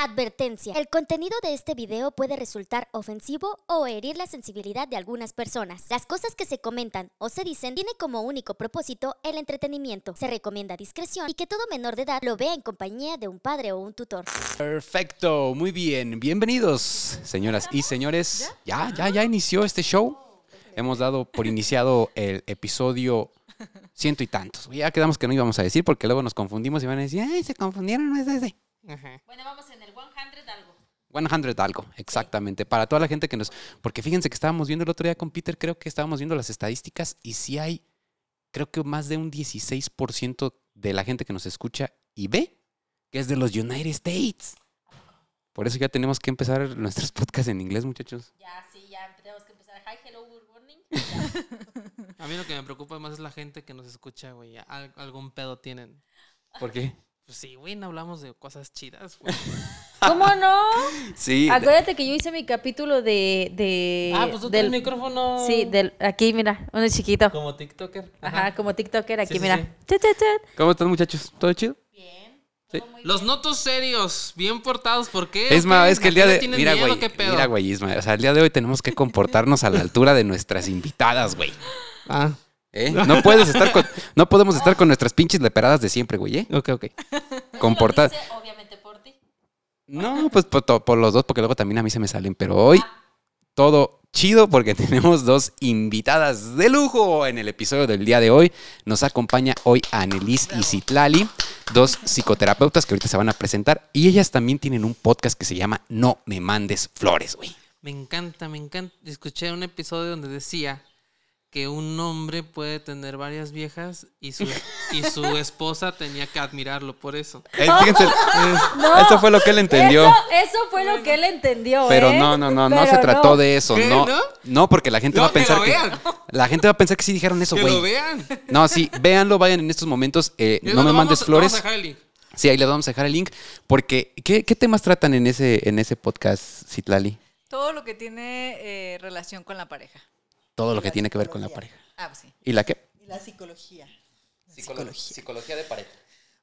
Advertencia. El contenido de este video puede resultar ofensivo o herir la sensibilidad de algunas personas. Las cosas que se comentan o se dicen tiene como único propósito el entretenimiento. Se recomienda discreción y que todo menor de edad lo vea en compañía de un padre o un tutor. Perfecto, muy bien. Bienvenidos, señoras y señores. Ya, ya, ya inició este show. Hemos dado por iniciado el episodio ciento y tantos. Ya quedamos que no íbamos a decir porque luego nos confundimos y van a decir, ay, se confundieron, no es ese. Bueno, vamos en el 100 algo. 100 algo, exactamente. Para toda la gente que nos... Porque fíjense que estábamos viendo el otro día con Peter, creo que estábamos viendo las estadísticas y sí hay, creo que más de un 16% de la gente que nos escucha y ve que es de los United States. Por eso ya tenemos que empezar nuestros podcasts en inglés, muchachos. Ya, sí, ya tenemos que empezar. Hi, hello, good morning. A mí lo que me preocupa más es la gente que nos escucha, güey. Al- algún pedo tienen. ¿Por qué? Pues sí, güey, no hablamos de cosas chidas, güey. ¿Cómo no? Sí. Acuérdate que yo hice mi capítulo de. de ah, pues tú del, el micrófono. Sí, del, aquí, mira, uno chiquito. Como TikToker. Ajá, como TikToker, aquí, Sí, sí, mira. sí. Chat, chat, chat. ¿Cómo están, muchachos? ¿Todo chido? Bien. Sí. todo muy Los bien. notos serios, bien portados, ¿por qué? Esma, ¿O qué? es que el ¿A día de... tienen Mira, miedo, güey, mira, güey, Isma. O sea, el día de hoy tenemos que comportarnos a la altura de nuestras invitadas, güey. Ah, ¿Eh? No puedes estar con... No podemos estar con nuestras pinches leperadas de siempre, güey, ¿eh? ok, ok. Comportar... Obviamente por ti. No, pues por, to- por los dos, porque luego también a mí se me salen. Pero hoy todo chido porque tenemos dos invitadas de lujo en el episodio del día de hoy. Nos acompaña hoy Anelis y Citlali, dos psicoterapeutas que ahorita se van a presentar. Y ellas también tienen un podcast que se llama No me mandes flores, güey. Me encanta, me encanta. Escuché un episodio donde decía que un hombre puede tener varias viejas y su, y su esposa tenía que admirarlo por eso. Eh, fíjense, No, esto fue lo que él entendió. Eso, eso fue lo que él entendió. Pero ¿eh? no, no, no, no se trató no. de eso, ¿Qué, no. no? No, porque la gente No, va a que pensar lo que vean. la gente va a pensar que sí dijeron eso, Que güey. lo vean. No, sí, véanlo, vayan en estos momentos. eh, no me mandes vamos- flores. vamos a dejar el link. Sí, ahí le vamos a dejar el link. Porque, ¿qué, qué temas tratan en ese, en ese podcast, Citlali? Todo lo que tiene eh, relación con la pareja. Todo lo que tiene que ver con la pareja. psicología. Ah, pues sí. ¿Y la qué? Y la psicología. Psicología de pareja.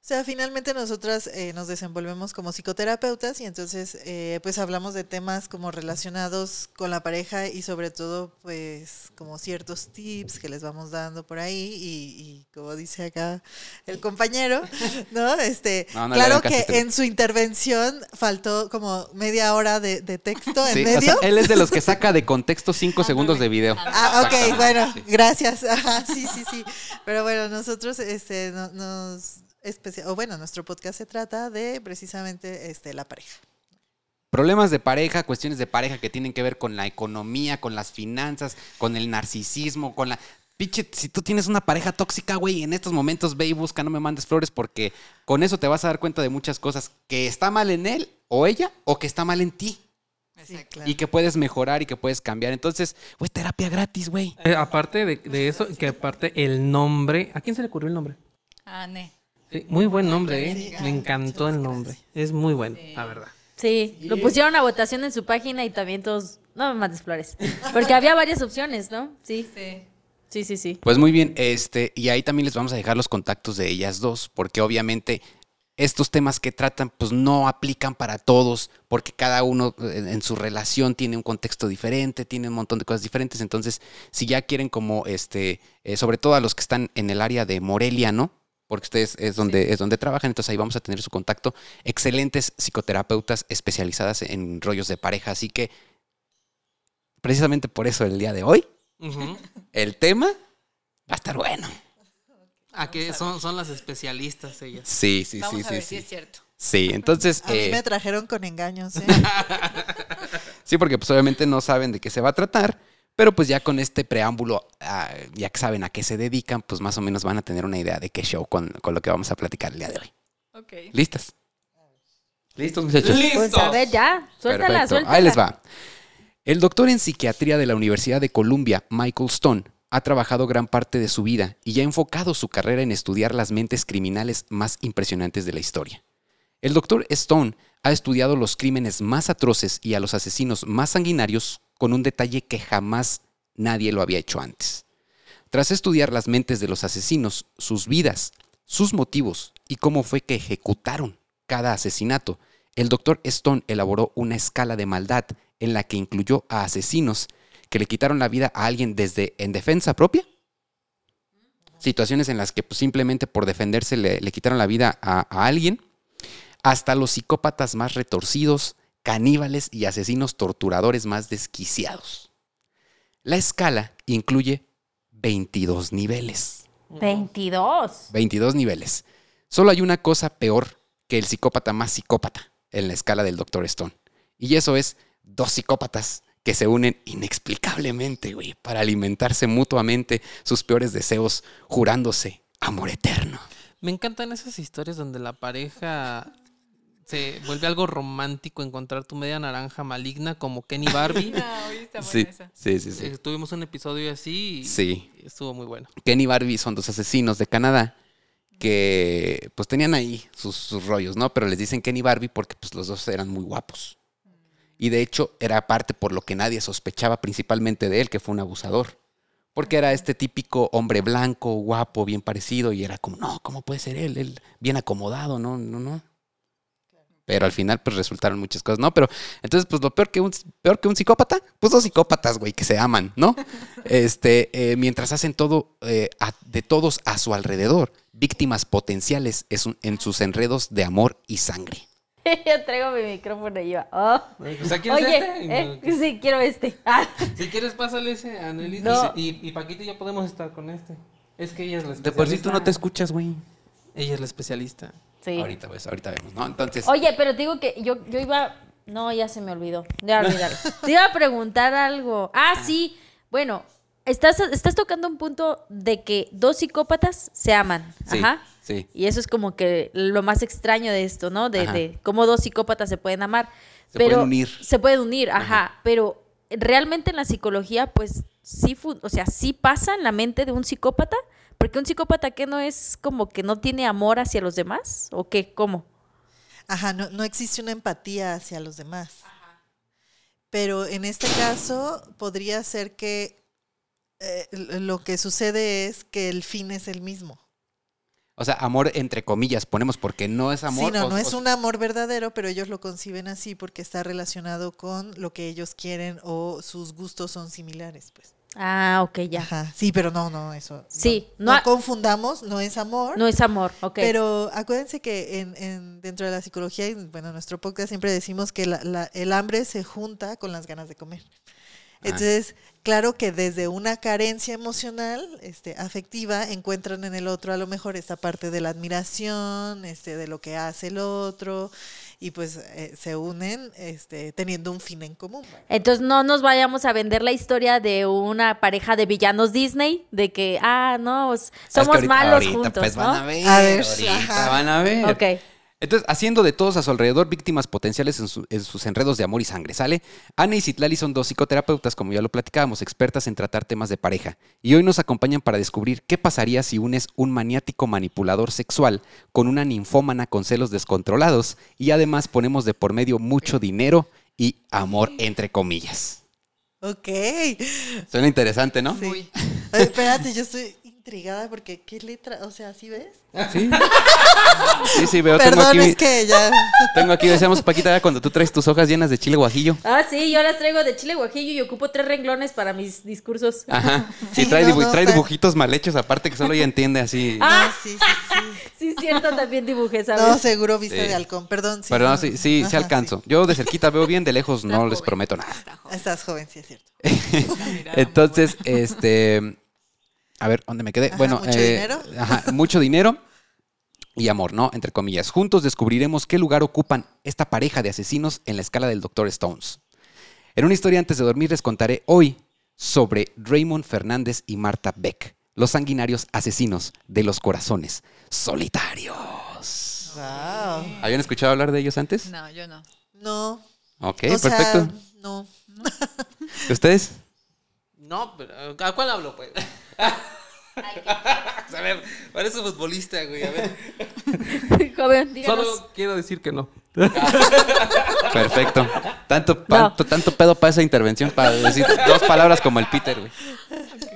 O sea, finalmente nosotras eh, nos desenvolvemos como psicoterapeutas y entonces eh, pues hablamos de temas como relacionados con la pareja y sobre todo pues como ciertos tips que les vamos dando por ahí y, y como dice acá el compañero, ¿no? Este, No, no le claro que en su intervención faltó como media hora de, de texto en Sí, o medio. sea, él es de los que saca de contexto cinco segundos de video. Ah, ok, bueno, sí. gracias. Ajá, sí, sí, sí. Pero bueno, nosotros este, no- nos especia- o bueno, nuestro podcast se trata de precisamente este, la pareja. Problemas de pareja, cuestiones de pareja que tienen que ver con la economía, con las finanzas, con el narcisismo, con la... Pinche, si tú tienes una pareja tóxica, güey, en estos momentos ve y busca, no me mandes flores, porque con eso te vas a dar cuenta de muchas cosas que está mal en él o ella o que está mal en ti Sí, claro. y que puedes mejorar y que puedes cambiar. Entonces, güey, terapia gratis, güey. Eh, aparte de, de eso, que aparte el nombre. ¿A quién se le ocurrió el nombre? Ah, ne. Sí, muy buen nombre, ¿eh? Me encantó el nombre. Es muy bueno, la verdad. Sí, lo pusieron a votación en su página y también todos. No me mandes flores. Porque había varias opciones, ¿no? Sí, Sí. sí, sí, sí. Pues muy bien, este, y ahí también les vamos a dejar los contactos de ellas dos, porque obviamente estos temas que tratan, pues no aplican para todos, porque cada uno eh, en su relación tiene un contexto diferente, tiene un montón de cosas diferentes. Entonces, si ya quieren como este, eh, sobre todo a los que están en el área de Morelia, ¿no? Porque ustedes es donde, es donde trabajan, entonces ahí vamos a tener su contacto. Excelentes psicoterapeutas especializadas en rollos de pareja. Así que, precisamente por eso el día de hoy, el tema va a estar bueno. ¿A qué son, son las especialistas ellas? Sí, sí, Vamos sí, a sí, ver sí. si es cierto. Sí, entonces, A mí eh, me trajeron con engaños. ¿eh? sí, porque pues obviamente no saben de qué se va a tratar, pero pues ya con este preámbulo, ah, ya que saben a qué se dedican, pues más o menos van a tener una idea de qué show con, con lo que vamos a platicar el día de hoy. Ok. ¿Listas? ¿Listos, muchachos? Pues a ver, ya. Suéltala, Perfecto. suéltala. Ahí les va. El doctor en psiquiatría de la Universidad de Columbia, Michael Stone, ha trabajado gran parte de su vida y ha enfocado su carrera en estudiar las mentes criminales más impresionantes de la historia. El doctor Stone ha estudiado los crímenes más atroces y a los asesinos más sanguinarios con un detalle que jamás nadie lo había hecho antes. Tras estudiar las mentes de los asesinos, sus vidas, sus motivos y cómo fue que ejecutaron cada asesinato, el doctor Stone elaboró una escala de maldad en la que incluyó a asesinos que le quitaron la vida a alguien desde en defensa propia, situaciones en las que pues, simplemente por defenderse le, quitaron la vida a alguien, hasta los psicópatas más retorcidos, caníbales y asesinos torturadores más desquiciados. La escala incluye 22 niveles. 22. 22 niveles. Solo hay una cosa peor que el psicópata más psicópata en la escala del Dr. Stone. Y eso es dos psicópatas que se unen inexplicablemente, güey, para alimentarse mutuamente sus peores deseos, jurándose amor eterno. Me encantan esas historias donde la pareja se vuelve algo romántico encontrar tu media naranja maligna como Kenny Barbie. No, oye, está buena Sí, esa. sí, sí, sí. Eh, Tuvimos un episodio así y Sí. estuvo muy bueno. Ken y Barbie son dos asesinos de Canadá que pues tenían ahí sus, sus rollos, ¿no? Pero les dicen Ken y Barbie porque pues los dos eran muy guapos. Y de hecho era parte por lo que nadie sospechaba principalmente de él, que fue un abusador. Porque era este típico hombre blanco, guapo, bien parecido, y era como, no, ¿cómo puede ser él? Él bien acomodado, no, no, no. Pero al final, pues resultaron muchas cosas, ¿no? Pero entonces, pues lo peor que un, peor que un psicópata, pues dos psicópatas, güey, que se aman, ¿no? Este, eh, mientras hacen todo eh, a- de todos a su alrededor, víctimas potenciales es un- en sus enredos de amor y sangre. Yo traigo mi micrófono y yo. oh. O sea, ¿quieres Oye, este? eh, sí, quiero este. Ah, Si quieres, pásale ese a. No. Y, y Paquita y yo podemos estar con este. Es que ella es la De por sí tú no te especialista. escuchas, güey. Ella es la especialista. Sí. Ahorita, pues, ahorita vemos, ¿no? Entonces, Oye, pero te digo que yo, yo iba. No, ya se me olvidó. Ya olvidarlo. te iba a preguntar algo. Ah, sí. Bueno, estás, estás tocando un punto de que dos psicópatas se aman. Sí, Ajá. sí. Y eso es como que lo más extraño de esto, ¿no? De, Ajá. de cómo dos psicópatas se pueden amar. Se pero pueden unir. Se pueden unir, ajá. Pero realmente en la psicología, pues sí, o sea, sí pasa en la mente de un psicópata. Porque un psicópata que no es como que no tiene amor hacia los demás, ¿o qué? ¿Cómo? Ajá, no, no existe una empatía hacia los demás. Pero en este caso podría ser que eh, lo que sucede es que el fin es el mismo. o sea, amor entre comillas ponemos porque no es amor. sí, no, o- no es un amor verdadero, pero ellos lo conciben así porque está relacionado con lo que ellos quieren o sus gustos son similares, pues. Ah, ok, ya. Ajá. Sí, pero no, no, eso. no. Sí, no, confundamos, no es amor. No es amor, ok. Pero acuérdense que en, en- dentro de la psicología, y bueno, en nuestro podcast siempre decimos que la- la- el hambre se junta con las ganas de comer. Ah. Entonces, claro que desde una carencia emocional, este, afectiva, encuentran en el otro a lo mejor esta parte de la admiración, este, de lo que hace el otro, y pues eh, se unen este, teniendo un fin en común. Entonces no nos vayamos a vender la historia de una pareja de villanos Disney, de que, ah, no, s- Es que somos ahorita- malos ahorita, juntos, pues, ¿no? van a ver, A ver, ahorita ajá. van a ver. Ok. Entonces, haciendo de todos a su alrededor víctimas potenciales en, su- en sus enredos de amor y sangre, ¿sale? Ana y Citlali son dos psicoterapeutas, como ya lo platicábamos, expertas en tratar temas de pareja. Y hoy nos acompañan para descubrir qué pasaría si unes un maniático manipulador sexual con una ninfómana con celos descontrolados y además ponemos de por medio mucho dinero y amor, entre comillas. Ok. Suena interesante, ¿no? Sí. Ay, espérate, yo estoy intrigada porque qué letra, o sea, ¿sí ves? Sí. Sí, sí, veo. Tengo Perdón, aquí, es que ya. tengo aquí, decíamos Paquita, cuando tú traes tus hojas llenas de chile guajillo. Ah, sí, yo las traigo de chile guajillo y ocupo tres renglones para mis discursos. Ajá. Sí, Sí, trae, no, dibu- no, trae dibujitos mal hechos, aparte que solo ella entiende así. Ah. No, sí, sí, sí. Sí, cierto, también dibujé, ¿sabes? No, seguro vista Sí. de halcón, perdón. Sí, Pero no, sí, sí, sí ajá, alcanzo. Yo de cerquita veo bien, de lejos no les prometo nada. Estás joven, sí es cierto. Entonces, este. A ver, ¿dónde me quedé? Ajá, bueno, ¿mucho eh, dinero? Ajá, mucho dinero y amor, ¿no? Entre comillas. Juntos descubriremos qué lugar ocupan esta pareja de asesinos en la escala del Dr. Stones. En una historia antes de dormir les contaré hoy sobre Raymond Fernández y Marta Beck, los sanguinarios asesinos de los corazones solitarios. Wow. ¿Habían escuchado hablar de ellos antes? No, yo no. No. Ok, o sea, perfecto. no. ¿Ustedes? No, pero ¿a cuál hablo, pues? a ver, parece futbolista, güey. A ver. Joven, díganos. Solo quiero decir que no. Perfecto. Tanto, tanto, tanto pedo para esa intervención, para decir dos palabras como el Peter, güey.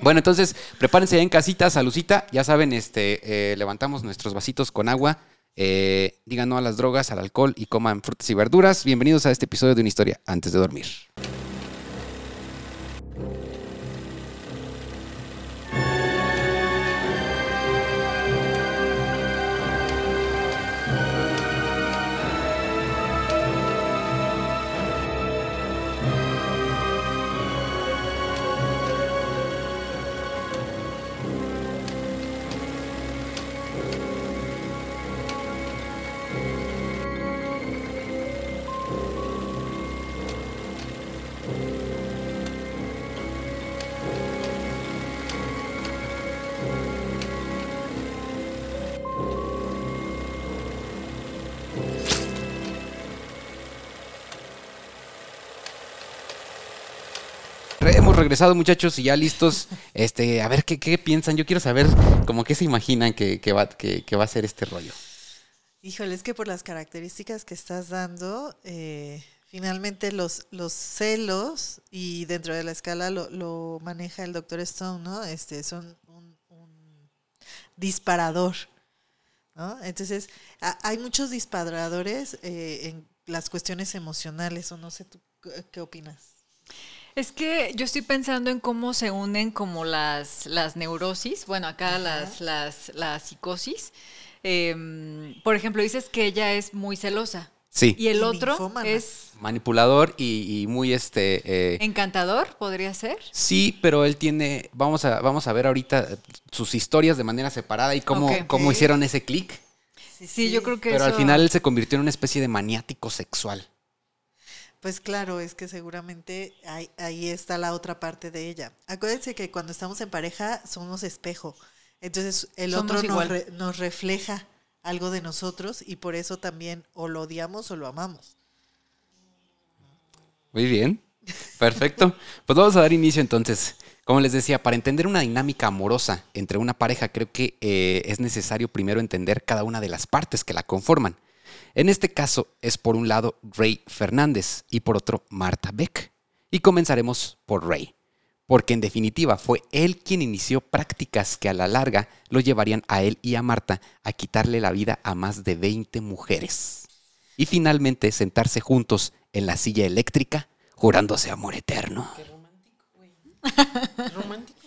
Bueno, entonces, prepárense en casita, salucita. Ya saben, este, eh, levantamos nuestros vasitos con agua Eh, digan no a las drogas, al alcohol y coman frutas y verduras. Bienvenidos a este episodio de una historia antes de dormir. Regresado, muchachos, y ya listos. Este, a ver qué, qué piensan. Yo quiero saber como qué se imaginan que, que va, que, que va a ser este rollo. Híjole, es que por las características que estás dando, eh, finalmente los, los celos, y dentro de la escala lo, lo maneja el doctor Stone, ¿no? Este, son un, disparador, ¿no? Entonces, ha- hay muchos disparadores eh, en las cuestiones emocionales, o no sé, ¿tú qué opinas? Es que yo estoy pensando en cómo se unen como las, las neurosis, bueno, acá las, las, la psicosis. Em, por ejemplo, dices que ella es muy celosa Sí. y el Y otro ninfómana. es Manipulador y, y muy este. eh, encantador, podría ser. Sí, pero él tiene. Vamos a, vamos a ver ahorita sus historias de manera separada y cómo, cómo hicieron ese clic. Sí, yo creo que Pero al final él se convirtió en una especie de maniático sexual. Pues claro, es que seguramente ahí, ahí está la otra parte de ella. Acuérdense que cuando estamos en pareja somos espejo. Entonces el Somos otro nos, re- nos refleja algo de nosotros y por eso también o lo odiamos o lo amamos. Muy bien. Perfecto. Pues vamos a dar inicio entonces. Como les decía, para entender una dinámica amorosa entre una pareja, creo que eh, es necesario primero entender cada una de las partes que la conforman. En este caso es por un lado Ray Fernández y por otro Marta Beck. Y comenzaremos por Ray, porque en definitiva fue él quien inició prácticas que a la larga lo llevarían a él y a Marta a quitarle la vida a más de 20 mujeres. Y finalmente sentarse juntos en la silla eléctrica, jurándose amor eterno. Romántico.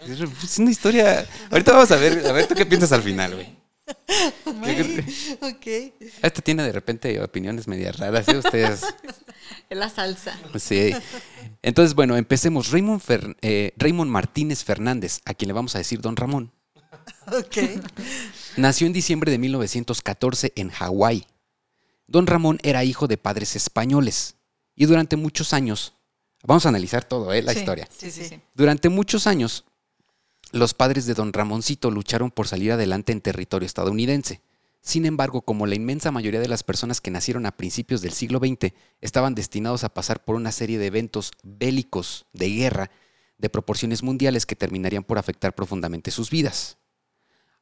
Es es una historia. Ahorita vamos a ver, a ver tú qué piensas al final, güey. ok. Este tiene de repente opiniones medias raras, ¿eh? Ustedes. Es la salsa. Sí. Entonces, bueno, empecemos. Raymond, Fer- eh, Raymond Martínez Fernández, a quien le vamos a decir Don Ramón, Ok. nació en diciembre de 1914 en Hawái. Don Ramón era hijo de padres españoles y durante muchos años, vamos a analizar todo, ¿eh? la Sí, historia. Sí. sí. Durante muchos años, los padres de don Ramoncito lucharon por salir adelante en territorio estadounidense. Sin embargo, como la inmensa mayoría de las personas que nacieron a principios del siglo XX estaban destinados a pasar por una serie de eventos bélicos de guerra de proporciones mundiales que terminarían por afectar profundamente sus vidas.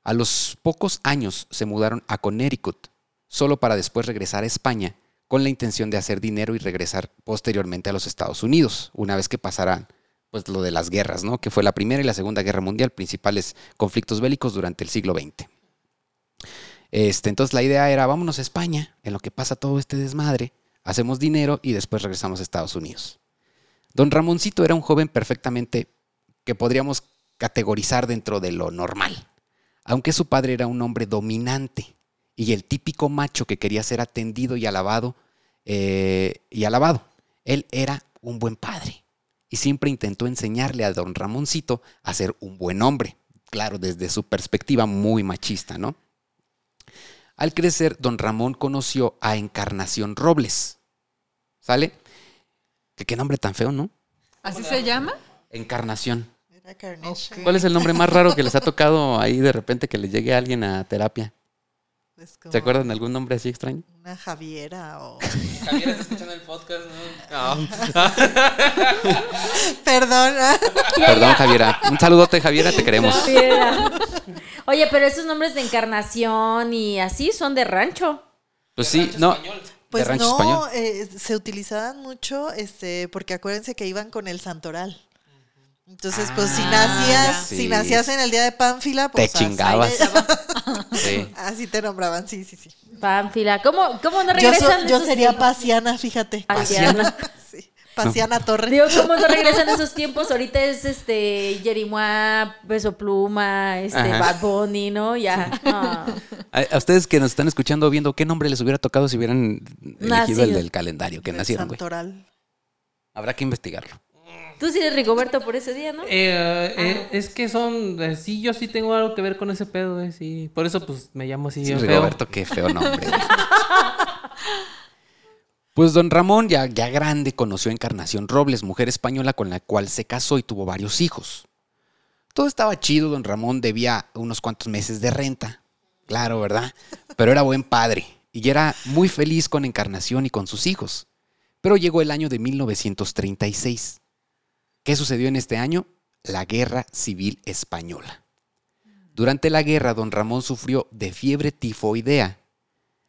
A los pocos años se mudaron a Connecticut, solo para después regresar a España con la intención de hacer dinero y regresar posteriormente a los Estados Unidos, una vez que pasaran pues lo de las guerras, ¿no? Que fue la Primera y la Segunda Guerra Mundial, principales conflictos bélicos durante el siglo XX. Este, entonces la idea era, vámonos a España, en lo que pasa todo este desmadre, hacemos dinero y después regresamos a Estados Unidos. Don Ramoncito era un joven perfectamente que podríamos categorizar dentro de lo normal, aunque su padre era un hombre dominante y el típico macho que quería ser atendido y alabado eh, y alabado. Él era un buen padre y siempre intentó enseñarle a don Ramoncito a ser un buen hombre, claro, desde su perspectiva muy machista, ¿no? Al crecer, don Ramón conoció a Encarnación Robles. ¿Sale? Qué nombre tan feo, ¿no? ¿Así se llama? Encarnación. ¿Cuál es el nombre más raro que les ha tocado ahí de repente que le llegue a alguien a terapia? Pues como ¿Se acuerdan de algún nombre así extraño? Una Javiera o... Javier está escuchando el podcast, ¿no? Perdón. Perdón, Javiera. Un saludote, Javiera, te queremos. Javiera. Oye, pero esos nombres de encarnación y así son de rancho. Pues sí, no. Pues de rancho no, español. eh, se utilizaban mucho, este, porque acuérdense que iban con el santoral. Entonces, pues si Ah, nacías, sí. si nacías en el día de Pánfila, pues Te chingabas. ahí- Sí. Así te nombraban, sí, sí, sí. Pánfila. ¿Cómo, cómo no Yo, regresan so- yo esos sería tiempos? Pasiana, fíjate. Pasiana. Sí, Pasiana Torres. Digo, ¿cómo no regresan esos tiempos? Ahorita es este Jerimois, Beso Pluma, este Ajá. Bad Bunny, ¿no? Ya. no. A, a ustedes que nos están escuchando viendo, ¿qué nombre les hubiera tocado si hubieran elegido Nacido. el del calendario que nacieron, güey? Habrá que investigarlo. Tú sí eres Rigoberto por ese día, ¿no? Eh, eh, es que son. eh, sí, yo sí tengo algo que ver con ese pedo, eh, sí. Por eso, pues me llamo así. Sí, feo. Rigoberto, qué feo nombre. Pues don Ramón, ya, ya grande, conoció a Encarnación Robles, mujer española con la cual se casó y tuvo varios hijos. Todo estaba chido, don Ramón debía unos cuantos meses de renta, claro, ¿verdad? Pero era buen padre y era muy feliz con Encarnación y con sus hijos. Pero llegó el año de 1936. ¿Qué sucedió en este año? La Guerra Civil Española. Durante la guerra, don Ramón sufrió de fiebre tifoidea,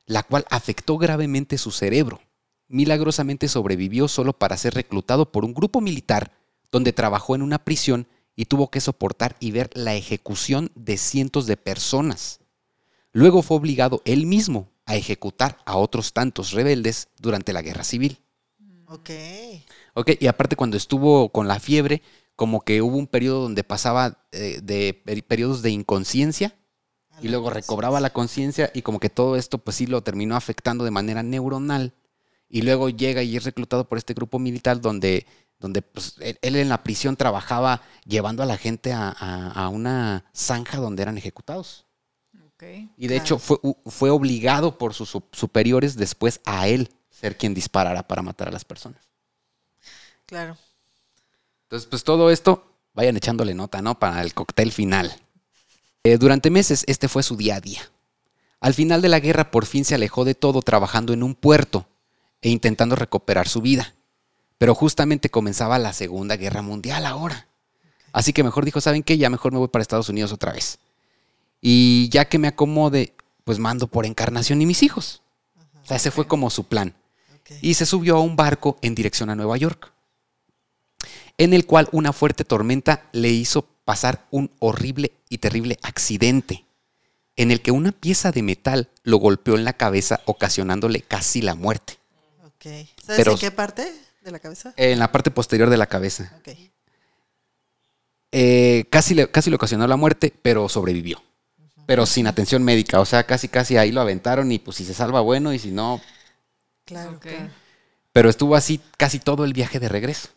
la cual afectó gravemente su cerebro. Milagrosamente sobrevivió solo para ser reclutado por un grupo militar donde trabajó en una prisión y tuvo que soportar y ver la ejecución de cientos de personas. Luego fue obligado él mismo a ejecutar a otros tantos rebeldes durante la guerra civil. Ok. Ok, y aparte cuando estuvo con la fiebre, como que hubo un periodo donde pasaba eh, de peri- periodos de inconsciencia y luego recobraba la conciencia y como que todo esto pues sí lo terminó afectando de manera neuronal y luego llega y es reclutado por este grupo militar donde, donde pues, él, él en la prisión trabajaba llevando a la gente a, a- a una zanja donde eran ejecutados. Ok. Y de hecho fue, fue obligado por sus su- superiores después a él ser quien disparara para matar a las personas. Claro. Entonces, pues todo esto, vayan echándole nota, ¿no? Para el cóctel final. Eh, durante meses, este fue su día a día. Al final de la guerra, por fin se alejó de todo trabajando en un puerto e intentando recuperar su vida. Pero justamente comenzaba la Segunda Guerra Mundial ahora. Así que mejor dijo, ¿saben qué? Ya mejor me voy para Estados Unidos otra vez. Y ya que me acomode, pues mando por encarnación y mis hijos. O sea, ese fue como su plan y se subió a un barco en dirección a Nueva York, en el cual una fuerte tormenta le hizo pasar un horrible y terrible accidente, en el que una pieza de metal lo golpeó en la cabeza, ocasionándole casi la muerte. ¿Sabes Pero- en qué parte de la cabeza? en la parte posterior de la cabeza. Ok. Eh, casi, le, casi le ocasionó la muerte, pero sobrevivió. Pero sin atención médica, o sea, casi casi ahí lo aventaron y pues si se salva bueno y si no, Claro. Ok. claro. pero estuvo así casi todo el viaje de regreso.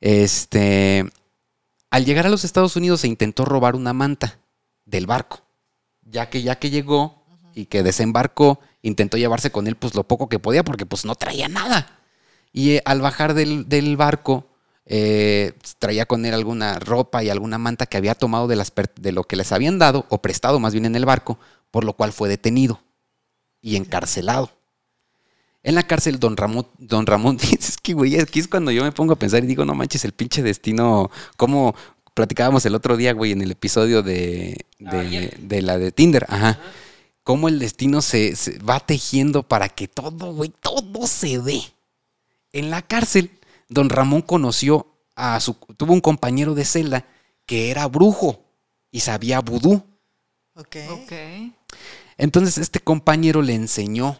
Este, al llegar a los Estados Unidos se intentó robar una manta del barco, ya que ya que llegó y que desembarcó, intentó llevarse con él pues lo poco que podía porque pues no traía nada. Y eh, al bajar del, del barco eh, traía con él alguna ropa y alguna manta que había tomado de, las de lo que les habían dado o prestado más bien en el barco, por lo cual fue detenido y encarcelado. En la cárcel, don Ramón, don Ramón, es que, güey, aquí es cuando yo me pongo a pensar y digo, no manches, el pinche destino, como platicábamos el otro día, güey, en el episodio de, de, de la de Tinder, ajá. Cómo el destino se, se va tejiendo para que todo, güey, todo se dé. En la cárcel, don Ramón conoció a su, tuvo un compañero de celda que era brujo y sabía vudú. Ok. Ok. Entonces este compañero le enseñó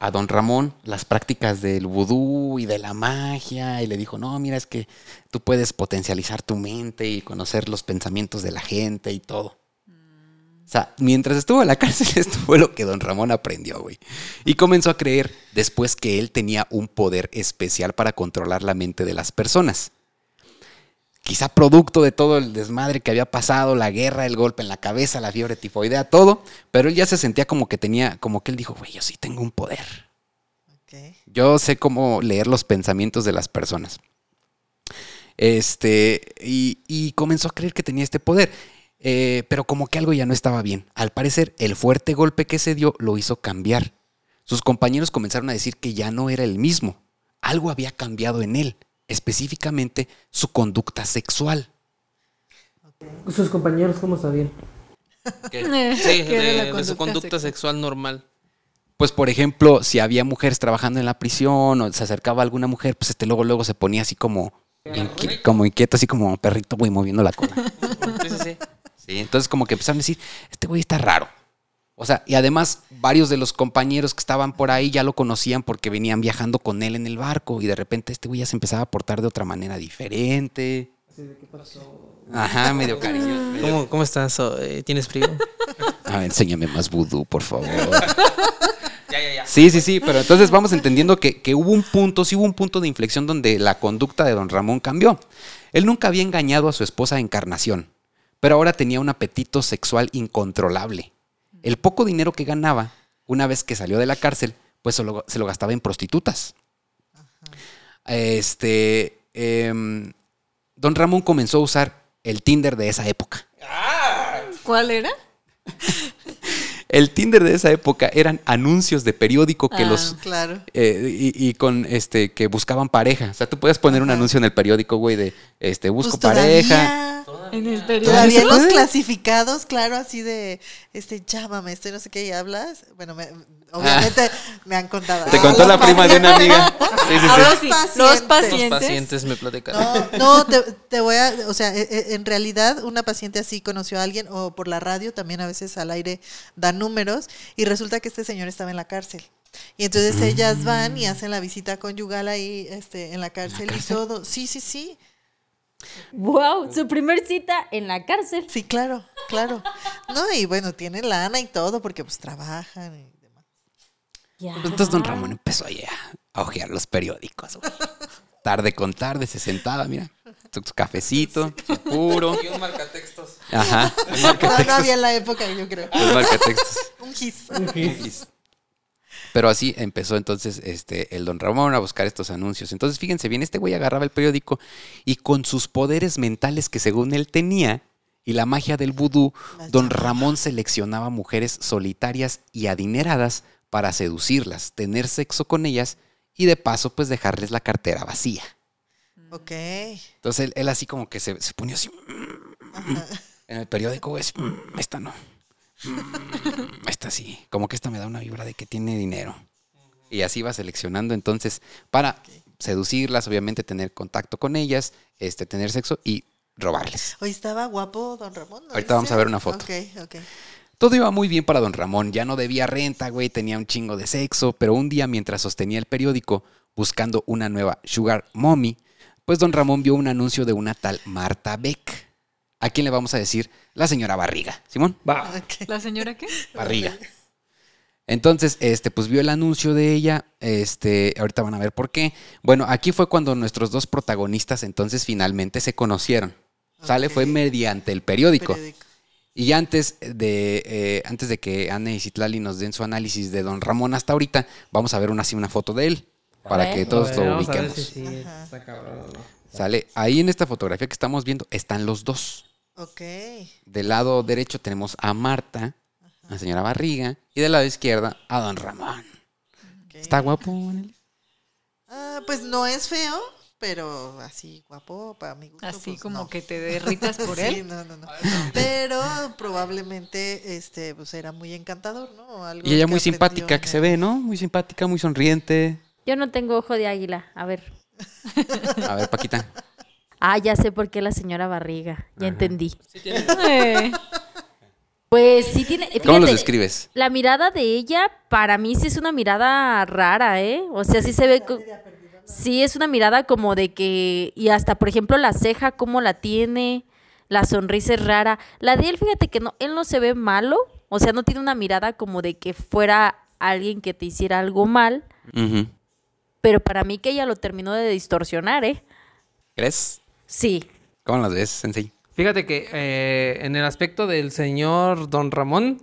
a don Ramón las prácticas del vudú y de la magia y le dijo, no, mira, es que tú puedes potencializar tu mente y conocer los pensamientos de la gente y todo. O sea, mientras estuvo en la cárcel, esto fue lo que don Ramón aprendió, güey. Y comenzó a creer después que él tenía un poder especial para controlar la mente de las personas. Quizá producto de todo el desmadre que había pasado, la guerra, el golpe en la cabeza, la fiebre tifoidea, todo, pero él ya se sentía como que tenía, como que él dijo, güey, yo sí tengo un poder. Yo sé cómo leer los pensamientos de las personas. Este, y, y comenzó a creer que tenía este poder. Eh, pero como que algo ya no estaba bien. Al parecer, el fuerte golpe que se dio lo hizo cambiar. Sus compañeros comenzaron a decir que ya no era el mismo. Algo había cambiado en él, específicamente su conducta sexual. Sus compañeros, ¿cómo sabían? ¿Qué Sí, de, de su conducta conducta sexual? sexual normal. Pues, por ejemplo, si había mujeres trabajando en la prisión o se acercaba a alguna mujer, pues este luego, luego se ponía así como, inqui- como inquieto, así como perrito, güey, moviendo la cola. Sí, sí, sí. Sí, entonces como que empezaron a decir, este güey está raro. O sea, y además varios de los compañeros que estaban por ahí ya lo conocían porque venían viajando con él en el barco y de repente este güey ya se empezaba a portar de otra manera diferente. Ajá, medio cariño. medio- ¿Cómo, cómo estás? Oh, eh, ¿Tienes frío? A ver, enséñame más vudú, por favor. Sí, sí, sí, pero entonces vamos entendiendo que, que hubo un punto, sí hubo un punto de inflexión donde la conducta de don Ramón cambió. Él nunca había engañado a su esposa Encarnación, pero ahora tenía un apetito sexual incontrolable. El poco dinero que ganaba, una vez que salió de la cárcel, pues se lo, se lo gastaba en prostitutas. Este, em, don Ramón comenzó a usar el Tinder de esa época. ¿Cuál era? El Tinder de esa época eran anuncios de periódico que Ah. los Claro. eh, y, y con este que buscaban pareja. O sea, tú puedes poner un anuncio en el periódico, güey, de este busco Pues pareja. todavía- En el Todavía periódico. en los clasificados, claro, así de, este, llámame, estoy no sé qué, y hablas. Bueno, me- obviamente me han contado. Te Ah, contó los la prima de una amiga. Sí, sí, sí. Ahora sí, Pacientes. los Los pacientes. pacientes me platicaron. No, no, te, te voy a, o sea, e- e- en realidad una paciente así conoció a alguien o por la radio también a veces al aire dan números y resulta que este señor estaba en la cárcel. Y entonces ellas van y hacen la visita conyugal ahí este, en la cárcel, y todo. Sí, sí, sí. Wow, su primer cita en la cárcel. Sí, claro, claro. No, y bueno, tienen lana y todo porque pues trabajan y Entonces don Ramón empezó ahí a ojear los periódicos. güey. Tarde con tarde se sentaba, mira, su su cafecito, su puro. Y un marcatextos. Ajá, No, había en la época, yo creo. el marcatextos. Un gis. Pero así empezó entonces este, el don Ramón a buscar estos anuncios. Entonces, fíjense bien, este güey agarraba el periódico y con sus poderes mentales que según él tenía y la magia del vudú, don. Ramón seleccionaba mujeres solitarias y adineradas para seducirlas, tener sexo con ellas y de paso pues dejarles la cartera vacía. Ok. Entonces él, él así como que se, se ponía así en el periódico, así, "Mm, esta no. Mm, Esta sí, como que esta me da una vibra de que tiene dinero. Y así va seleccionando entonces para seducirlas, obviamente tener contacto con ellas, este, tener sexo y robarles. Hoy estaba guapo don Ramón. ¿no Ahorita vamos a ver una foto. Ok, ok. Todo iba muy bien para don Ramón, ya no debía renta, güey, tenía un chingo de sexo, pero un día mientras sostenía el periódico buscando una nueva Sugar Mommy, pues don Ramón vio un anuncio de una tal Marta Beck. ¿A quién le vamos a decir? La señora Barriga. Simón, Va. ¿La señora qué? Barriga. Entonces, este, pues vio el anuncio de ella, este, ahorita van a ver por qué. Bueno, aquí fue cuando nuestros dos protagonistas entonces finalmente se conocieron. Sale, fue mediante el periódico. Periódico. Y antes de, eh, antes de que Ana y Citlali nos den su análisis de Don Ramón hasta ahorita, vamos a ver una, así una foto de él para que todos ver, lo ubiquemos. si sí Ajá. está cabrón o no. Sale ahí en esta fotografía que estamos viendo están los dos. Ok. Del lado derecho tenemos a Marta, a la señora Barriga, y del lado izquierda a Don Ramón. ¿Está guapo? Ah, pues no es feo, pero así guapo para mi gusto. Así pues, como no. que te derritas por Sí, él. no, no, no. Pero probablemente este pues era muy encantador, ¿no? Algo Y ella muy simpática en que se ve, ¿no? Muy simpática, muy sonriente. Yo no tengo ojo de águila. A ver. A ver, Paquita. Ah, ya sé por qué la señora barriga. Ya entendí. Pues sí tiene. ¿Cómo los describes? La mirada de ella, para mí sí es una mirada rara, ¿eh? O sea, sí se ve. co- Sí, es una mirada como de que. Y hasta, por ejemplo, la ceja, cómo la tiene. La sonrisa es rara. La de él, fíjate que no, él no se ve malo. O sea, no tiene una mirada como de que fuera alguien que te hiciera algo mal. Pero para mí que ella lo terminó de distorsionar, ¿eh? ¿Crees? Sí. ¿Cómo los ves, Sensei? Fíjate que eh, en el aspecto del señor Don Ramón,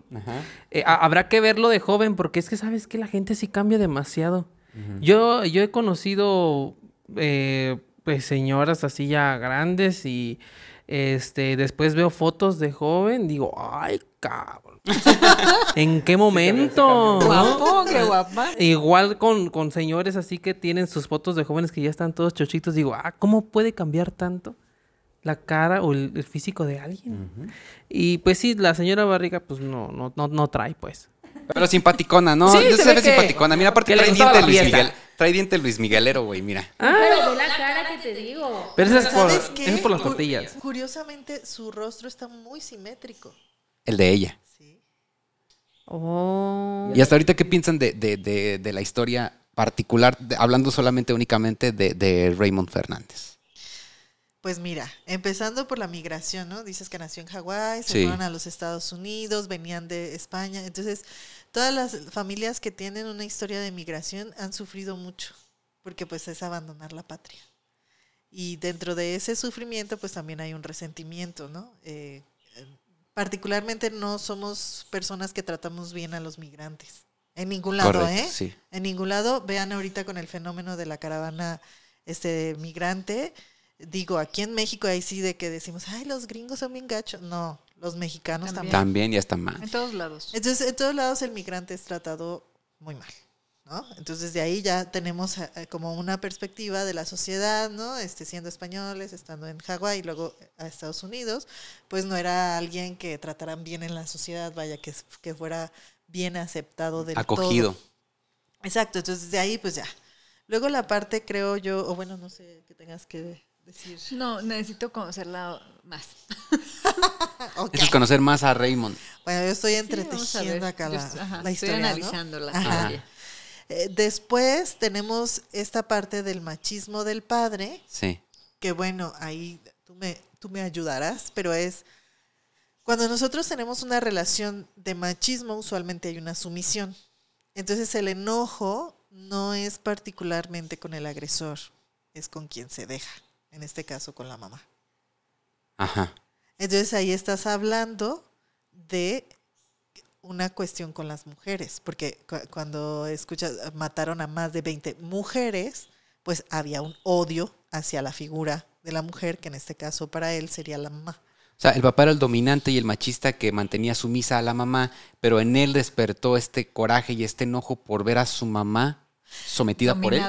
eh, ha- habrá que verlo de joven, porque es que sabes que la gente sí cambia demasiado. Yo, yo he conocido eh, pues señoras así ya grandes y este después veo fotos de joven, digo, ay, cabrón. ¿En qué momento? no? guapo, qué guapa. Igual con, con señores así que tienen sus fotos de jóvenes que ya están todos chochitos, digo, ah, ¿cómo puede cambiar tanto la cara o el, el físico de alguien? Y pues sí, la señora Barriga pues no, no, no, no trae pues. Pero simpaticona, ¿no? Sí, se, se ve que- simpaticona. Mira, aparte trae diente Luis. Miguel. Trae diente Luis Miguelero, güey, mira. Pero ve la cara que te digo. Pero eso es por, es por las tortillas. Curiosamente, su rostro está muy simétrico. El de ella. Sí. Oh. Y hasta ahorita, ¿qué piensan de, de- de- de la historia particular, de- hablando solamente únicamente de, de Raymond Fernández? Pues mira, empezando por la migración, ¿no? Dices que nació en Hawái, se Sí. fueron a los Estados Unidos, venían de España. Entonces, todas las familias que tienen una historia de migración han sufrido mucho, porque pues es abandonar la patria. Y dentro de ese sufrimiento, pues también hay un resentimiento, ¿no? Eh, particularmente no somos personas que tratamos bien a los migrantes. En ningún lado, ¿eh? sí. En ningún lado. Vean ahorita con el fenómeno de la caravana este migrante. Digo, aquí en México ahí sí de que decimos, ay, los gringos son bien gachos. No, los mexicanos también. También. Ya está mal. En todos lados. Entonces, en todos lados el migrante es tratado muy mal, ¿no? Entonces, de ahí ya tenemos eh, eh, como una perspectiva de la sociedad, ¿no? Este, siendo españoles, estando en Hawái y luego a Estados Unidos, pues no era alguien que trataran bien en la sociedad, vaya, que, que fuera bien aceptado del Acogido. todo. Exacto, entonces de ahí pues ya. Luego la parte creo yo, o bueno, no sé qué tengas que decir. No, necesito conocerla más. Ok. Eso es conocer más a Raymond. Bueno, yo estoy Sí, ver. acá Yo la, est- ajá, la estoy historia, ¿no? analizando la Ajá. historia. Eh, después tenemos esta parte del machismo del padre, Sí. que bueno, ahí tú me, tú me ayudarás, pero es cuando nosotros tenemos una relación de machismo, usualmente hay una sumisión. Entonces el enojo no es particularmente con el agresor, es con quien se deja, en este caso con la mamá. Ajá. Entonces ahí estás hablando de una cuestión con las mujeres, porque cu- cuando escuchas, mataron a más de 20 mujeres, pues había un odio hacia la figura de la mujer, que en este caso para él sería la mamá. O sea, el papá era el dominante y el machista que mantenía sumisa a la mamá, pero en él despertó este coraje y este enojo por ver a su mamá sometida por él.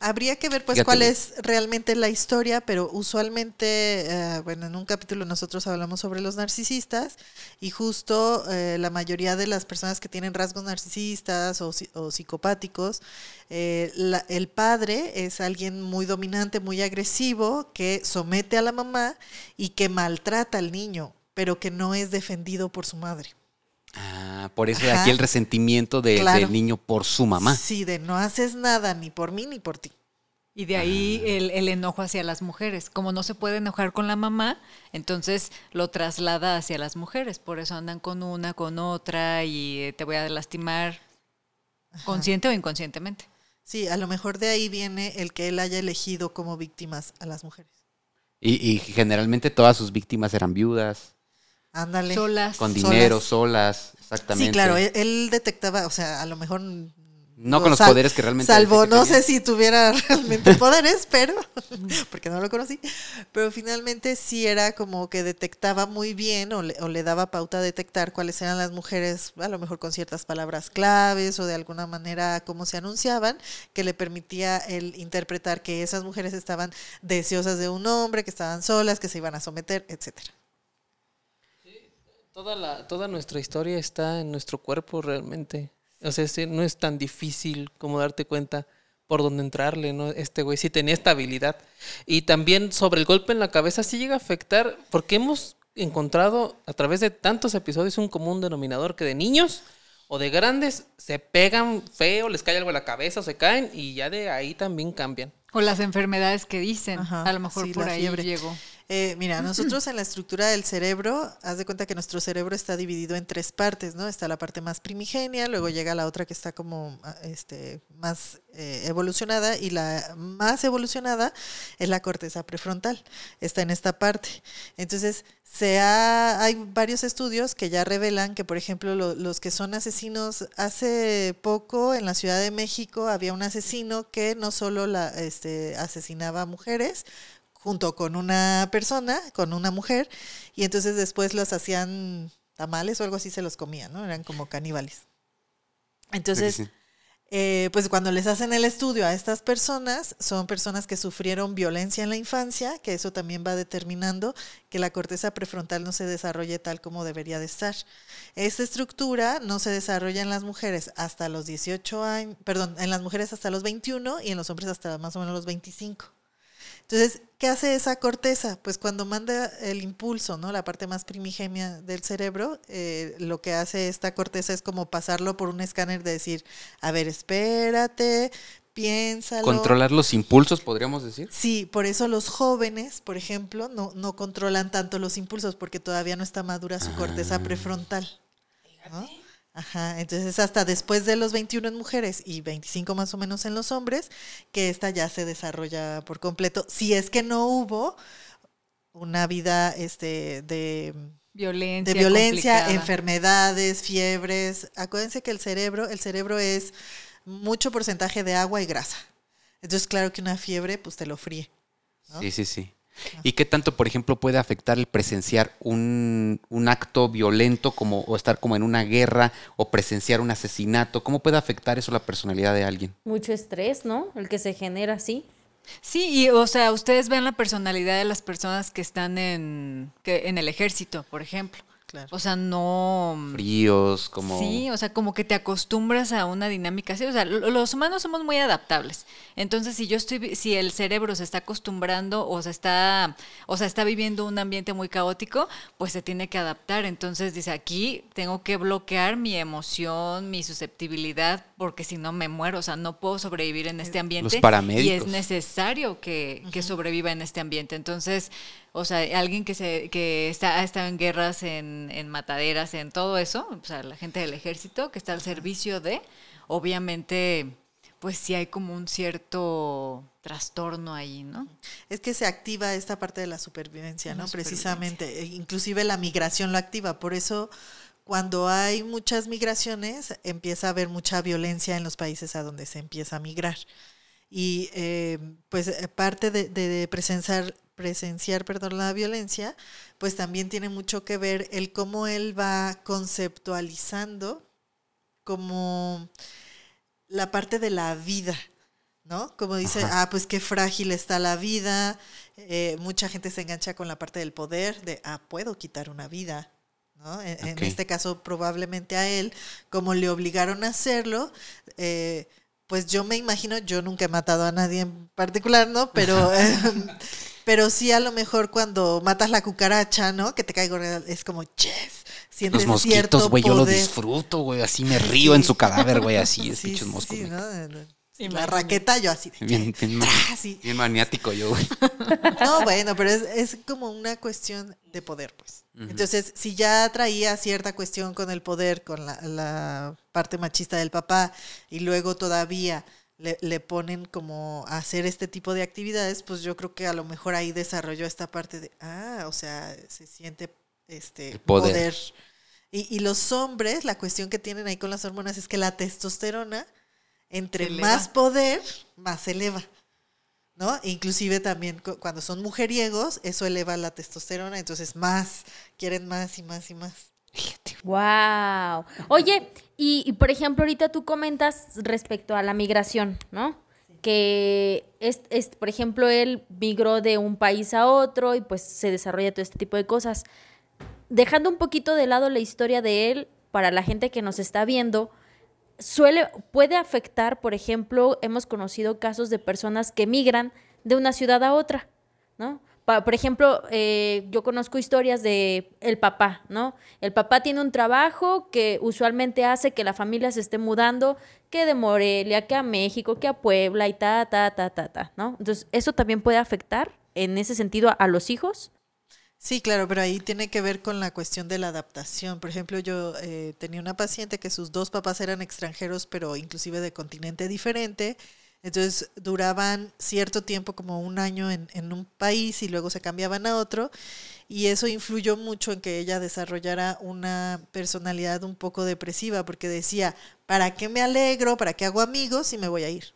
Habría que ver pues Fíjate, cuál es realmente la historia, pero usualmente, eh, bueno, en un capítulo nosotros hablamos sobre los narcisistas y justo eh, la mayoría de las personas que tienen rasgos narcisistas o, o psicopáticos, eh, la- el padre es alguien muy dominante, muy agresivo, que somete a la mamá y que maltrata al niño, pero que no es defendido por su madre. Ah, por eso Ajá. aquí el resentimiento de- Claro. del niño por su mamá. Sí, de no haces nada ni por mí ni por ti. Y de ahí el, el enojo hacia las mujeres. Como no se puede enojar con la mamá, entonces lo traslada hacia las mujeres. Por eso andan con una, con otra y eh, te voy a lastimar consciente o inconscientemente. Sí, a lo mejor de ahí viene el que él haya elegido como víctimas a las mujeres. Y, y generalmente todas sus víctimas eran viudas, Ándale. Solas. con dinero, solas, exactamente. Sí, claro, él, él detectaba, o sea, a lo mejor... No con los sal- poderes que realmente Salvo, no sé si tuviera realmente poderes, pero... Porque no lo conocí. Pero finalmente sí era como que detectaba muy bien o le, o le daba pauta a detectar cuáles eran las mujeres, a lo mejor con ciertas palabras claves o de alguna manera cómo se anunciaban, que le permitía el interpretar que esas mujeres estaban deseosas de un hombre, que estaban solas, que se iban a someter, etcétera. Toda, la, toda nuestra historia está en nuestro cuerpo realmente. O sea, sí, no es tan difícil como darte cuenta por dónde entrarle, ¿no? Este güey sí tenía esta habilidad. Y también sobre el golpe en la cabeza sí llega a afectar, porque hemos encontrado a través de tantos episodios un común denominador que de niños o de grandes se pegan feo, les cae algo en la cabeza o se caen y ya de ahí también cambian. O las enfermedades que dicen. Ajá, a lo mejor sí, por ahí fiebre. llegó. Eh, mira, nosotros en la estructura del cerebro, haz de cuenta que nuestro cerebro está dividido en tres partes, ¿no? Está la parte más primigenia, luego llega la otra que está como ah, este, más eh, evolucionada y la más evolucionada es la corteza prefrontal, está en esta parte. Entonces, se ha, hay varios estudios que ya revelan que, por ejemplo, lo- los que son asesinos, hace poco en la Ciudad de México había un asesino que no solo la, este, asesinaba a mujeres, junto con una persona, con una mujer, y entonces después los hacían tamales o algo así, se los comían, ¿no? Eran como caníbales. Entonces, Sí, sí. eh, pues cuando les hacen el estudio a estas personas, son personas que sufrieron violencia en la infancia, que eso también va determinando que la corteza prefrontal no se desarrolle tal como debería de estar. Esta estructura no se desarrolla en las mujeres hasta los 18 años, perdón, en las mujeres hasta los 21 y en los hombres hasta más o menos los 25. Entonces, ¿qué hace esa corteza? Pues cuando manda el impulso, ¿no? La parte más primigenia del cerebro, eh, lo que hace esta corteza es como pasarlo por un escáner de decir, a ver, espérate, piénsalo. Controlar los impulsos, podríamos decir. Sí, por eso los jóvenes, por ejemplo, no, no controlan tanto los impulsos porque todavía no está madura su corteza Ah. prefrontal. ¿no? Ajá, entonces hasta después de los 21 en mujeres y 25 más o menos en los hombres, que esta ya se desarrolla por completo. Si es que no hubo una vida este, de, Violencia. de violencia, complicada. enfermedades, fiebres. Acuérdense que el cerebro, el cerebro es mucho porcentaje de agua y grasa. Entonces, claro que una fiebre, pues te lo fríe. ¿no? Sí, sí, sí. ¿Y qué tanto, por ejemplo, puede afectar el presenciar un, un acto violento como o estar como en una guerra o presenciar un asesinato? ¿Cómo puede afectar eso la personalidad de alguien? Mucho estrés, ¿no? El que se genera así. Sí, y o sea, ustedes ven la personalidad de las personas que están en, que, en el ejército, por ejemplo. Claro. O sea, no... Fríos, como... Sí, o sea, como que te acostumbras a una dinámica así. O sea, lo- los humanos somos muy adaptables. Entonces, si yo estoy, si el cerebro se está acostumbrando o se está, o sea, está viviendo un ambiente muy caótico, pues se tiene que adaptar. Entonces dice, aquí tengo que bloquear mi emoción, mi susceptibilidad, porque si no me muero. O sea, no puedo sobrevivir en este ambiente. Y es paramédicos. necesario que, que sobreviva en este ambiente. Entonces, o sea, alguien que se que está, ha estado en guerras, en, en mataderas, en todo eso, o sea, la gente del ejército que está al servicio de, obviamente, pues sí hay como un cierto trastorno ahí, ¿no? Es que se activa esta parte de la supervivencia, La ¿no? supervivencia. Precisamente. E Inclusive la migración lo activa. Por eso, cuando hay muchas migraciones, empieza a haber mucha violencia en los países a donde se empieza a migrar. Y eh, pues parte de, de- de presenciar, presenciar perdón, la violencia, pues también tiene mucho que ver el cómo él va conceptualizando como la parte de la vida, ¿no? Como dice, Ajá. ah, pues qué frágil está la vida. eh, mucha gente se engancha con la parte del poder, de, ah, puedo quitar una vida, ¿no? En, en este caso, probablemente a él, como le obligaron a hacerlo, eh, pues yo me imagino, yo nunca he matado a nadie en particular, ¿no? Pero, em, pero sí a lo mejor cuando matas la cucaracha, ¿no? Que te caigo, es como, yes, sientes Los mosquitos, güey, yo lo disfruto, güey. Así me río en su cadáver, güey, así, Sí, pinches sí, sí. ¿no? La Imagínate. raqueta yo así. de, Bien, bien, ¡tra! así. bien maniático yo, güey. No, bueno, pero es, es como una cuestión de poder, pues. Entonces, si ya traía cierta cuestión con el poder, con la, la parte machista del papá, y luego todavía le, le ponen como a hacer este tipo de actividades, pues yo creo que a lo mejor ahí desarrolló esta parte de, ah, o sea, se siente este El poder. poder. Y, y los hombres, la cuestión que tienen ahí con las hormonas es que la testosterona, entre más poder, más se eleva. ¿no? Inclusive también cu- cuando son mujeriegos, eso eleva la testosterona, entonces más, quieren más y más y más. Wow. Oye, y, y, por ejemplo, ahorita tú comentas respecto a la migración, ¿no? Que es, es, por ejemplo, él migró de un país a otro y pues se desarrolla todo este tipo de cosas. Dejando un poquito de lado la historia de él, para la gente que nos está viendo, suele, puede afectar, por ejemplo, hemos conocido casos de personas que migran de una ciudad a otra, ¿no? Por ejemplo, eh, yo conozco historias de el papá, ¿no? El papá tiene un trabajo que usualmente hace que la familia se esté mudando, que de Morelia, que a México, que a Puebla y ta, ta, ta, ta, ta, ¿no? Entonces, ¿eso también puede afectar en ese sentido a los hijos? Sí, claro, pero ahí tiene que ver con la cuestión de la adaptación. Por ejemplo, yo eh, tenía una paciente que sus dos papás eran extranjeros, pero inclusive de continente diferente. Entonces duraban cierto tiempo, como un año en, en un país y luego se cambiaban a otro. Y eso influyó mucho en que ella desarrollara una personalidad un poco depresiva, porque decía, ¿para qué me alegro? ¿Para qué hago amigos si me voy a ir?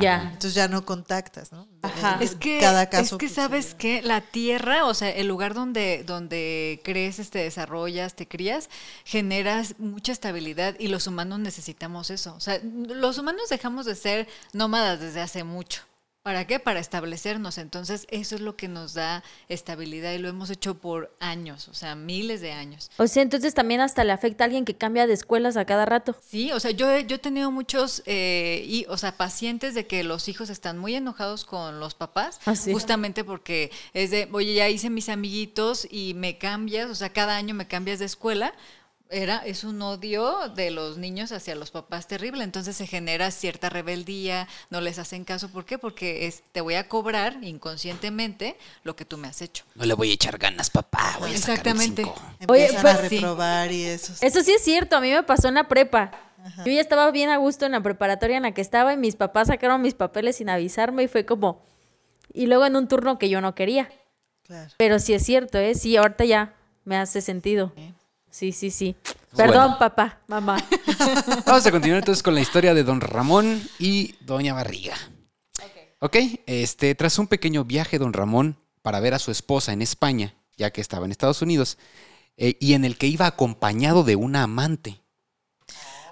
Ya. Entonces ya no contactas, ¿no? Ajá. Es que, cada caso es que pues, sabes que la tierra, o sea, el lugar donde, donde creces, te desarrollas, te crías, generas mucha estabilidad y los humanos necesitamos eso. O sea, los humanos dejamos de ser nómadas desde hace mucho. ¿Para qué? Para establecernos. Entonces, eso es lo que nos da estabilidad y lo hemos hecho por años, o sea, miles de años. O sea, entonces también hasta le afecta a alguien que cambia de escuelas a cada rato. Sí, o sea, yo, he- yo he tenido muchos, eh, y, o sea, pacientes de que los hijos están muy enojados con los papás, Ah, sí. justamente porque es de, oye, ya hice mis amiguitos y me cambias, o sea, cada año me cambias de escuela. Era, es un odio de los niños hacia los papás terrible, entonces se genera cierta rebeldía, no les hacen caso, ¿por qué? Porque es, te voy a cobrar inconscientemente lo que tú me has hecho. No le voy a echar ganas, papá. Voy a sacar un Exactamente. cinco. Oye, Empiezan pero- a sí. reprobar y eso. Eso sí es cierto, a mí me pasó en la prepa. Yo ya estaba bien a gusto en la preparatoria en la que estaba y mis papás sacaron mis papeles sin avisarme y fue como... Y luego en un turno que yo no quería. Claro. Pero sí es cierto, ¿eh? Sí, ahorita ya me hace sentido. Sí, sí, sí. Bueno. Perdón, papá, mamá. Vamos a continuar entonces con la historia de don Ramón y doña Barriga. Ok, este, tras un pequeño viaje, don Ramón, para ver a su esposa en España, ya que estaba en Estados Unidos, eh, y en el que iba acompañado de una amante.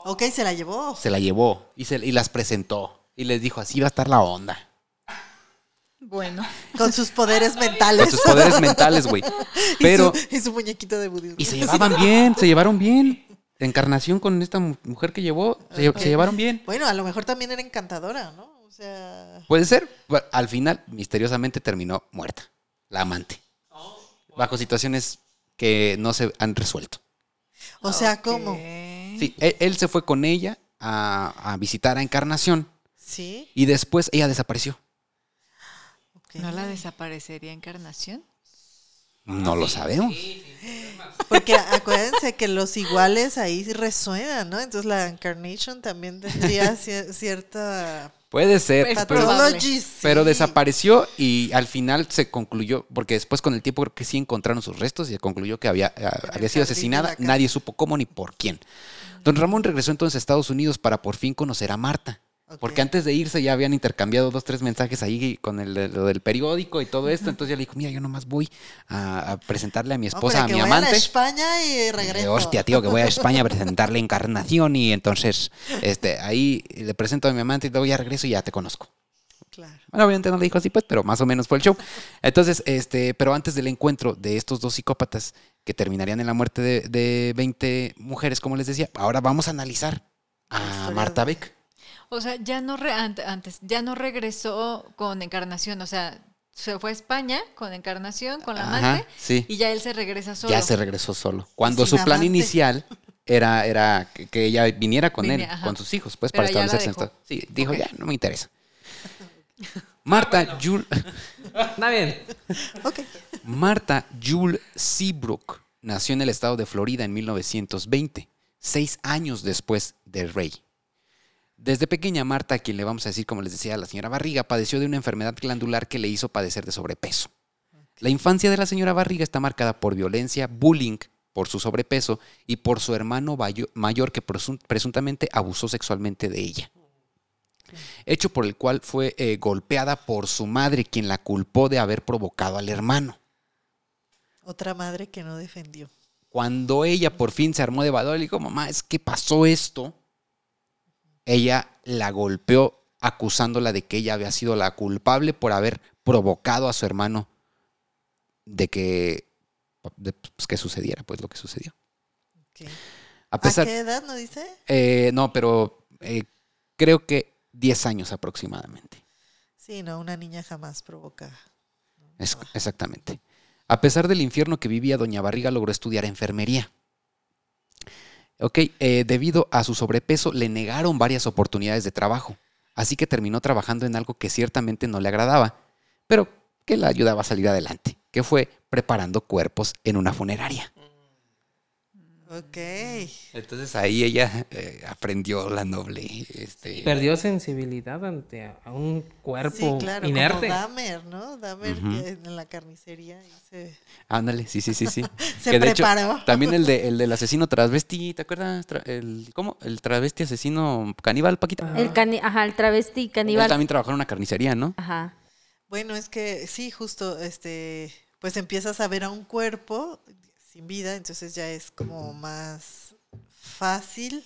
Ok, se la llevó. Se la llevó y, se, y las presentó. Y les dijo, así va a estar la onda. Bueno, Con sus poderes mentales. Con sus poderes mentales, güey. Y Pero, su, y su muñequito de budismo. y se llevaban bien, se llevaron bien. Encarnación con esta mu- mujer que llevó, se, lle- se llevaron bien. Bueno, a lo mejor también era encantadora, ¿no? O sea. Puede ser. Al final, misteriosamente terminó muerta. La amante. Bajo situaciones que no se han resuelto. O sea, ¿cómo? Sí, él, él se fue con ella a, a visitar a Encarnación Sí. y después ella desapareció. ¿No la desaparecería Encarnación? No lo sabemos. Porque acuérdense que los iguales ahí resuenan, ¿no? Entonces la Encarnation también tendría cier- cierta Puede ser. Es pero, pero desapareció y al final se concluyó, porque después con el tiempo creo que sí encontraron sus restos y se concluyó que había, ah, había sido asesinada. Nadie supo cómo ni por quién. Don Ramón regresó entonces a Estados Unidos para por fin conocer a Marta. Porque antes de irse ya habían intercambiado dos, tres mensajes ahí con el, lo del periódico y todo esto. Entonces ya le dijo, mira, yo nomás voy a, a presentarle a mi esposa, a mi vayan amante. a España y Eh, regreso. hostia, tío, que voy a España a presentarle encarnación y entonces este, ahí le presento a mi amante y luego ya regreso y ya te conozco. Claro. Bueno, obviamente no le dijo así, pues, pero más o menos fue el show. Entonces, este, pero antes del encuentro de estos dos psicópatas que terminarían en la muerte de, de 20 mujeres, como les decía, ahora vamos a analizar a Marta Beck. O sea, ya no re- ant- antes, ya no regresó con Encarnación, o sea, se fue a España con Encarnación, con la Ajá, amante, sí. y ya él se regresa solo. Ya se regresó solo. Cuando sin su plan amante. inicial era, era que, ella viniera con Vine- él, ajá. con sus hijos, pues, Pero para establecerse en Sí, dijo, ya, no me interesa. Marta Jul... Está bien. Marta Jule Seabrook nació en el estado de Florida en 1920, seis años después de Rey. Desde pequeña, Marta, a quien le vamos a decir, como les decía, la señora Barriga, padeció de una enfermedad glandular que le hizo padecer de sobrepeso. La infancia de la señora Barriga está marcada por violencia, bullying por su sobrepeso y por su hermano mayor que presun- presuntamente abusó sexualmente de ella. Hecho por el cual fue eh, golpeada por su madre, quien la culpó de haber provocado al hermano. Otra madre que no defendió. Cuando ella por fin se armó de valor y le dijo, mamá, es que pasó esto, ella la golpeó acusándola de que ella había sido la culpable por haber provocado a su hermano de que, de, pues, que sucediera pues lo que sucedió. A ¿A pesar, qué edad no dice? eh, no, pero eh, creo que 10 años aproximadamente. Sí, no, una niña jamás provoca. Es- exactamente. A pesar del infierno que vivía, Doña Barriga logró estudiar enfermería. Ok, eh, debido a su sobrepeso, le negaron varias oportunidades de trabajo. Así que terminó trabajando en algo que ciertamente no le agradaba, pero que la ayudaba a salir adelante, que fue preparando cuerpos en una funeraria. Ok. Entonces ahí ella eh, aprendió la noble. Este, Perdió sensibilidad ante a, a un cuerpo Sí, claro, inerte. como Dahmer, ¿no? Dahmer que en la carnicería y se, Ándale, sí, sí, sí, sí. se Que de hecho, preparó. También el, de, el del asesino travesti, ¿te acuerdas? Tra- el, ¿Cómo? El travesti asesino caníbal, Paquita. El cani ajá, el travesti Él caníbal. también trabajó en una carnicería, ¿no? Ajá. Bueno, es que sí, justo, este, pues empiezas a ver a un cuerpo sin vida, entonces ya es como más fácil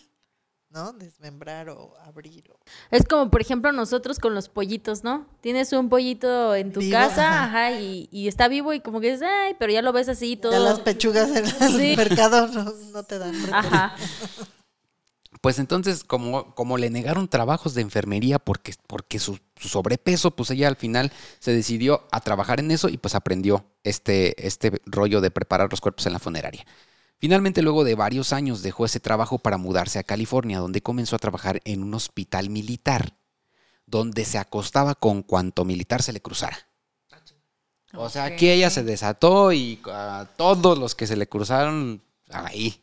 ¿no? Desmembrar o abrir. o- Es como, por ejemplo, nosotros con los pollitos, ¿no? Tienes un pollito en tu Vivo, casa, ajá. ajá, y, y está vivo y como que dices, ay, pero ya lo ves así todo. Ya las pechugas en el Sí. mercado no, no te dan. Ajá. Pues entonces, como, como le negaron trabajos de enfermería porque, porque su, su sobrepeso, pues ella al final se decidió a trabajar en eso y pues aprendió este, este rollo de preparar los cuerpos en la funeraria. Finalmente, luego de varios años, dejó ese trabajo para mudarse a California, donde comenzó a trabajar en un hospital militar, donde se acostaba con cuanto militar se le cruzara. O sea, aquí ella se desató y a todos los que se le cruzaron, ahí.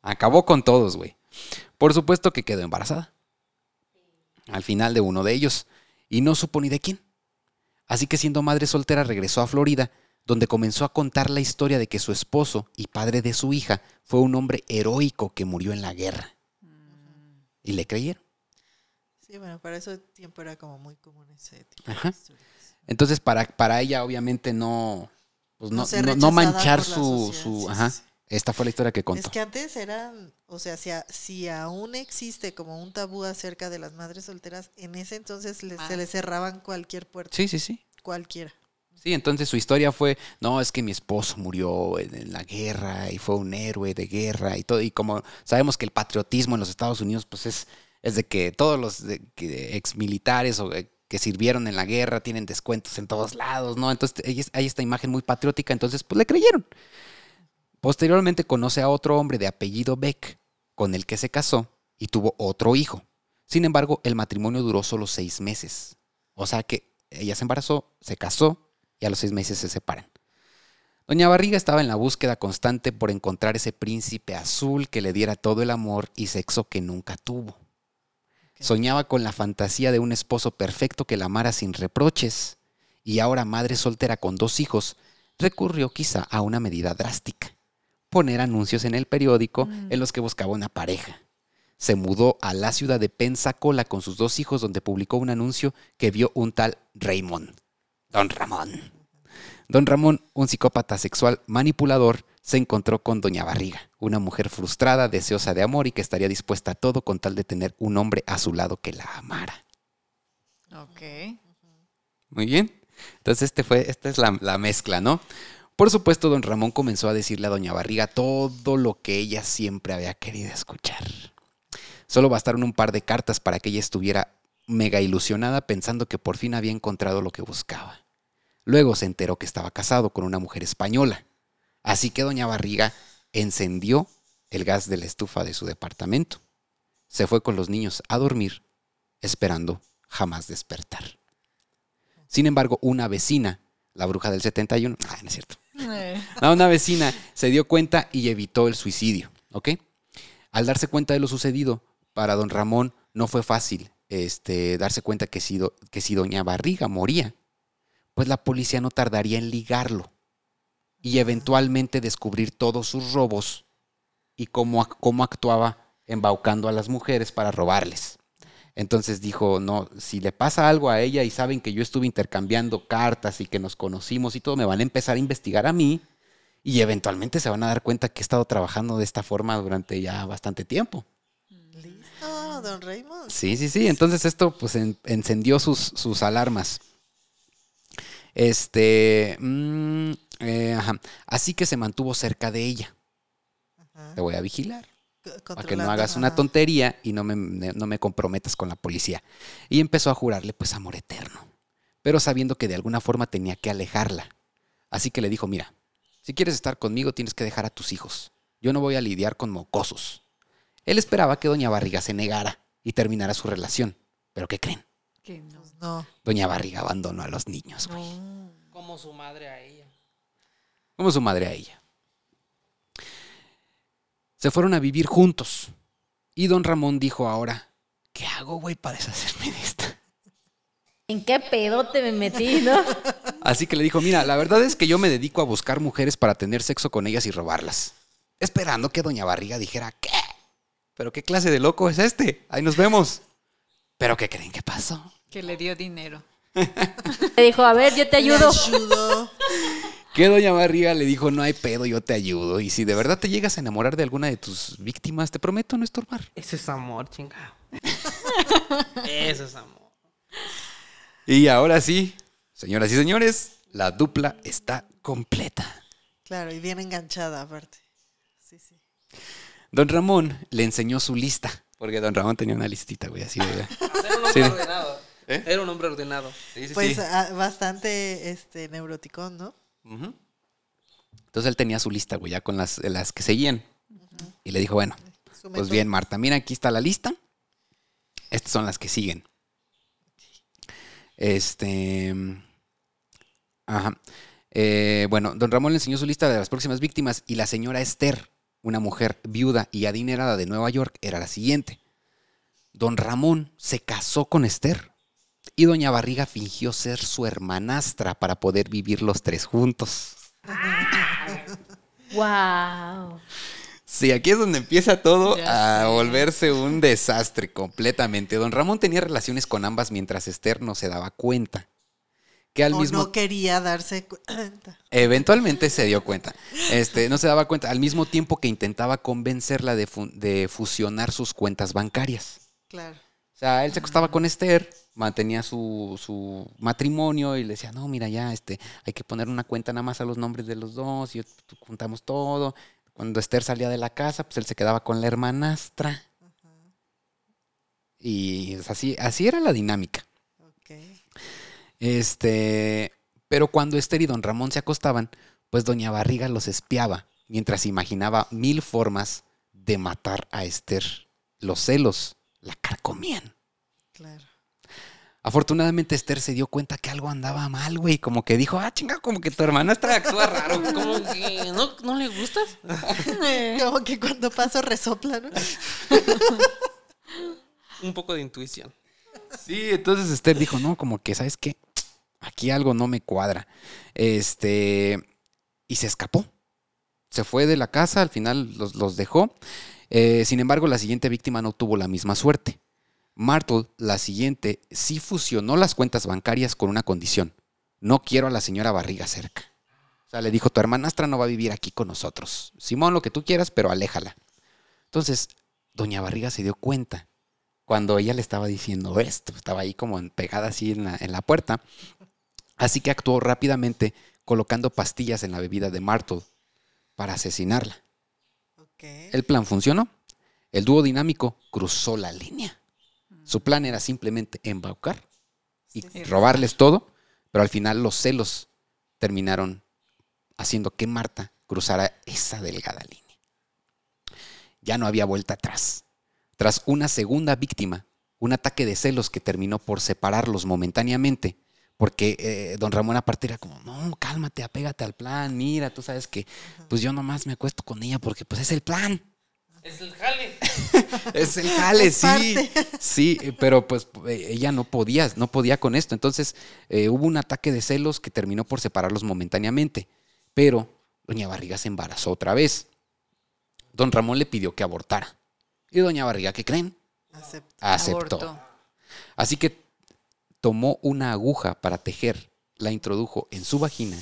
Acabó con todos, güey. Por supuesto que quedó embarazada. Al final de uno de ellos. Y no supo ni de quién. Así que siendo madre soltera regresó a Florida, donde comenzó a contar la historia de que su esposo y padre de su hija fue un hombre heroico que murió en la guerra. Y le creyeron. Sí, bueno, para ese tiempo era como muy común ese tipo Ajá. de historias. Entonces, para, para ella, obviamente, no, pues no, No manchar su. su sí, ajá. sí. Esta fue la historia que contó. Es que antes eran, o sea, si, a- si aún existe como un tabú acerca de las madres solteras, en ese entonces les- se Más. les cerraban cualquier puerta, Sí, sí, sí. cualquiera. Sí, entonces su historia fue, no, es que mi esposo murió en, en la guerra y fue un héroe de guerra y todo. Y como sabemos que el patriotismo en los Estados Unidos, pues es, es de que todos los de- que ex militares o eh, que sirvieron en la guerra tienen descuentos en todos lados, ¿no? Entonces ella- hay esta imagen muy patriótica, entonces pues le creyeron. Posteriormente conoce a otro hombre de apellido Beck, con el que se casó y tuvo otro hijo. Sin embargo, el matrimonio duró solo seis meses. O sea que ella se embarazó, se casó y a los seis meses se separan. Doña Barriga estaba en la búsqueda constante por encontrar ese príncipe azul que le diera todo el amor y sexo que nunca tuvo. Soñaba con la fantasía de un esposo perfecto que la amara sin reproches y ahora madre soltera con dos hijos, recurrió quizá a una medida drástica, poner anuncios en el periódico en los que buscaba una pareja. Se mudó a la ciudad de Pensacola con sus dos hijos donde publicó un anuncio que vio un tal Raymond, Don Ramón. Don Ramón, un psicópata sexual manipulador, se encontró con Doña Barriga, una mujer frustrada, deseosa de amor y que estaría dispuesta a todo con tal de tener un hombre a su lado que la amara. Ok. Muy bien. Entonces, este fue, esta es la, la mezcla, ¿no? Por supuesto, don Ramón comenzó a decirle a doña Barriga todo lo que ella siempre había querido escuchar. Solo bastaron un par de cartas para que ella estuviera mega ilusionada pensando que por fin había encontrado lo que buscaba. Luego se enteró que estaba casado con una mujer española. Así que doña Barriga encendió el gas de la estufa de su departamento. Se fue con los niños a dormir, esperando jamás despertar. Sin embargo, una vecina, la bruja del 71, ah, no es cierto. No, una vecina se dio cuenta y evitó el suicidio, ¿ok? Al darse cuenta de lo sucedido, para don Ramón no fue fácil este, darse cuenta que si, do- que si doña Barriga moría, pues la policía no tardaría en ligarlo y eventualmente descubrir todos sus robos y cómo, cómo actuaba embaucando a las mujeres para robarles. Entonces dijo, no, si le pasa algo a ella y saben que yo estuve intercambiando cartas y que nos conocimos y todo, me van a empezar a investigar a mí y eventualmente se van a dar cuenta que he estado trabajando de esta forma durante ya bastante tiempo. Listo, don Raymond. Sí, sí, sí. Entonces esto pues en- encendió sus, sus alarmas. Este, mm, eh, ajá. así que se mantuvo cerca de ella. Ajá. Te voy a vigilar. Para que no hagas una tontería y no me, no me comprometas con la policía. Y empezó a jurarle pues amor eterno, pero sabiendo que de alguna forma tenía que alejarla. Así que le dijo, mira, si quieres estar conmigo tienes que dejar a tus hijos. Yo no voy a lidiar con mocosos. Él esperaba que doña Barriga se negara y terminara su relación. Pero ¿qué creen? que no. Pues no. Doña Barriga abandonó a los niños, güey. Como su madre a ella. Como su madre a ella. Se fueron a vivir juntos. Y don Ramón dijo ahora, ¿qué hago, güey, para deshacerme de esta? ¿En qué pedote me metí, no? Así que le dijo, mira, la verdad es que yo me dedico a buscar mujeres para tener sexo con ellas y robarlas. Esperando que doña Barriga dijera, ¿qué? ¿Pero qué clase de loco es este? Ahí nos vemos. ¿Pero qué creen que pasó? Que le dio dinero. Le dijo, a ver, yo te ayudo. Que doña Barriga le dijo, no hay pedo, yo te ayudo. Y si de verdad te llegas a enamorar de alguna de tus víctimas, te prometo no estorbar. Ese es amor, chingado. Eso es amor. Y ahora sí, señoras y señores, la dupla está completa. Claro, y bien enganchada aparte. Sí, sí. Don Ramón le enseñó su lista, porque don Ramón tenía una listita, güey, así de... Era un hombre Sí. ordenado. ¿Eh? Era un hombre ordenado. Sí, sí, Pues sí. ah, bastante este neuroticón, ¿no? Entonces él tenía su lista, güey, ya con las, las que seguían. Y le dijo, bueno, pues bien, Marta, mira, aquí está la lista. Estas son las que siguen. Este... Ajá. Eh, bueno, don Ramón le enseñó su lista de las próximas víctimas y la señora Esther, una mujer viuda y adinerada de Nueva York, era la siguiente. Don Ramón se casó con Esther y doña Barriga fingió ser su hermanastra para poder vivir los tres juntos. Wow. Sí, aquí es donde empieza todo Ya a sé. volverse un desastre completamente. Don Ramón tenía relaciones con ambas mientras Esther no se daba cuenta. Que al o mismo no quería darse cuenta. Eventualmente se dio cuenta. Este, no se daba cuenta. Al mismo tiempo que intentaba convencerla de, fu- de fusionar sus cuentas bancarias. Claro. O sea, él se acostaba con Esther, mantenía su, su matrimonio y le decía, no, mira, ya, este, hay que poner una cuenta nada más a los nombres de los dos y juntamos todo. Cuando Esther salía de la casa, pues él se quedaba con la hermanastra. Y así, así era la dinámica. Este, pero cuando Esther y don Ramón se acostaban, pues doña Barriga los espiaba, mientras imaginaba mil formas de matar a Esther. Los celos la carcomían. Claro. Afortunadamente Esther se dio cuenta que algo andaba mal, güey, como que dijo, ah, chinga, como que tu hermanastra actúa raro. Como que no, no le gustas. Como que cuando paso resopla, ¿no? Un poco de intuición. Sí, entonces Esther dijo, no, como que, ¿sabes qué? Aquí algo no me cuadra. Este, y se escapó. Se fue de la casa, al final los, los dejó. Eh, sin embargo, la siguiente víctima no tuvo la misma suerte. Martle, la siguiente, sí fusionó las cuentas bancarias con una condición. No quiero a la señora Barriga cerca. O sea, le dijo, tu hermanastra no va a vivir aquí con nosotros. Simón, lo que tú quieras, pero aléjala. Entonces, doña Barriga se dio cuenta cuando ella le estaba diciendo esto. Estaba ahí como pegada así en la, en la puerta. Así que actuó rápidamente colocando pastillas en la bebida de Martle para asesinarla. El plan funcionó. El dúo dinámico cruzó la línea. Su plan era simplemente embaucar y Sí. robarles todo, pero al final los celos terminaron haciendo que Marta cruzara esa delgada línea. Ya no había vuelta atrás. Tras una segunda víctima, un ataque de celos que terminó por separarlos momentáneamente, porque eh, don Ramón aparte era como, no, cálmate, apégate al plan, mira, tú sabes que pues yo nomás me acuesto con ella porque pues es el plan. Es el jale. Es el jale, Es sí. parte. Sí, pero pues eh, ella no podía, no podía con esto. Entonces eh, hubo un ataque de celos que terminó por separarlos momentáneamente. Pero doña Barriga se embarazó otra vez. Don Ramón le pidió que abortara. Y doña Barriga, ¿qué creen? Aceptó. Aborto. Así que tomó una aguja para tejer, la introdujo en su vagina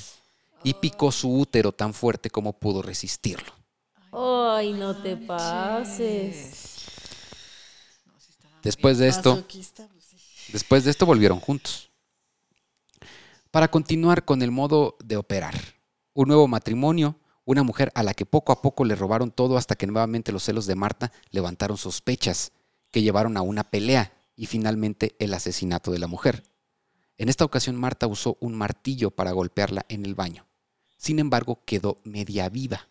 y picó su útero tan fuerte como pudo resistirlo. Ay, no te pases. Después de esto. Después de esto volvieron juntos. Para continuar con el modo de operar. Un nuevo matrimonio, una mujer a la que poco a poco le robaron todo hasta que nuevamente los celos de Marta levantaron sospechas que llevaron a una pelea y finalmente el asesinato de la mujer. En esta ocasión Marta usó un martillo para golpearla en el baño. Sin embargo, quedó media viva.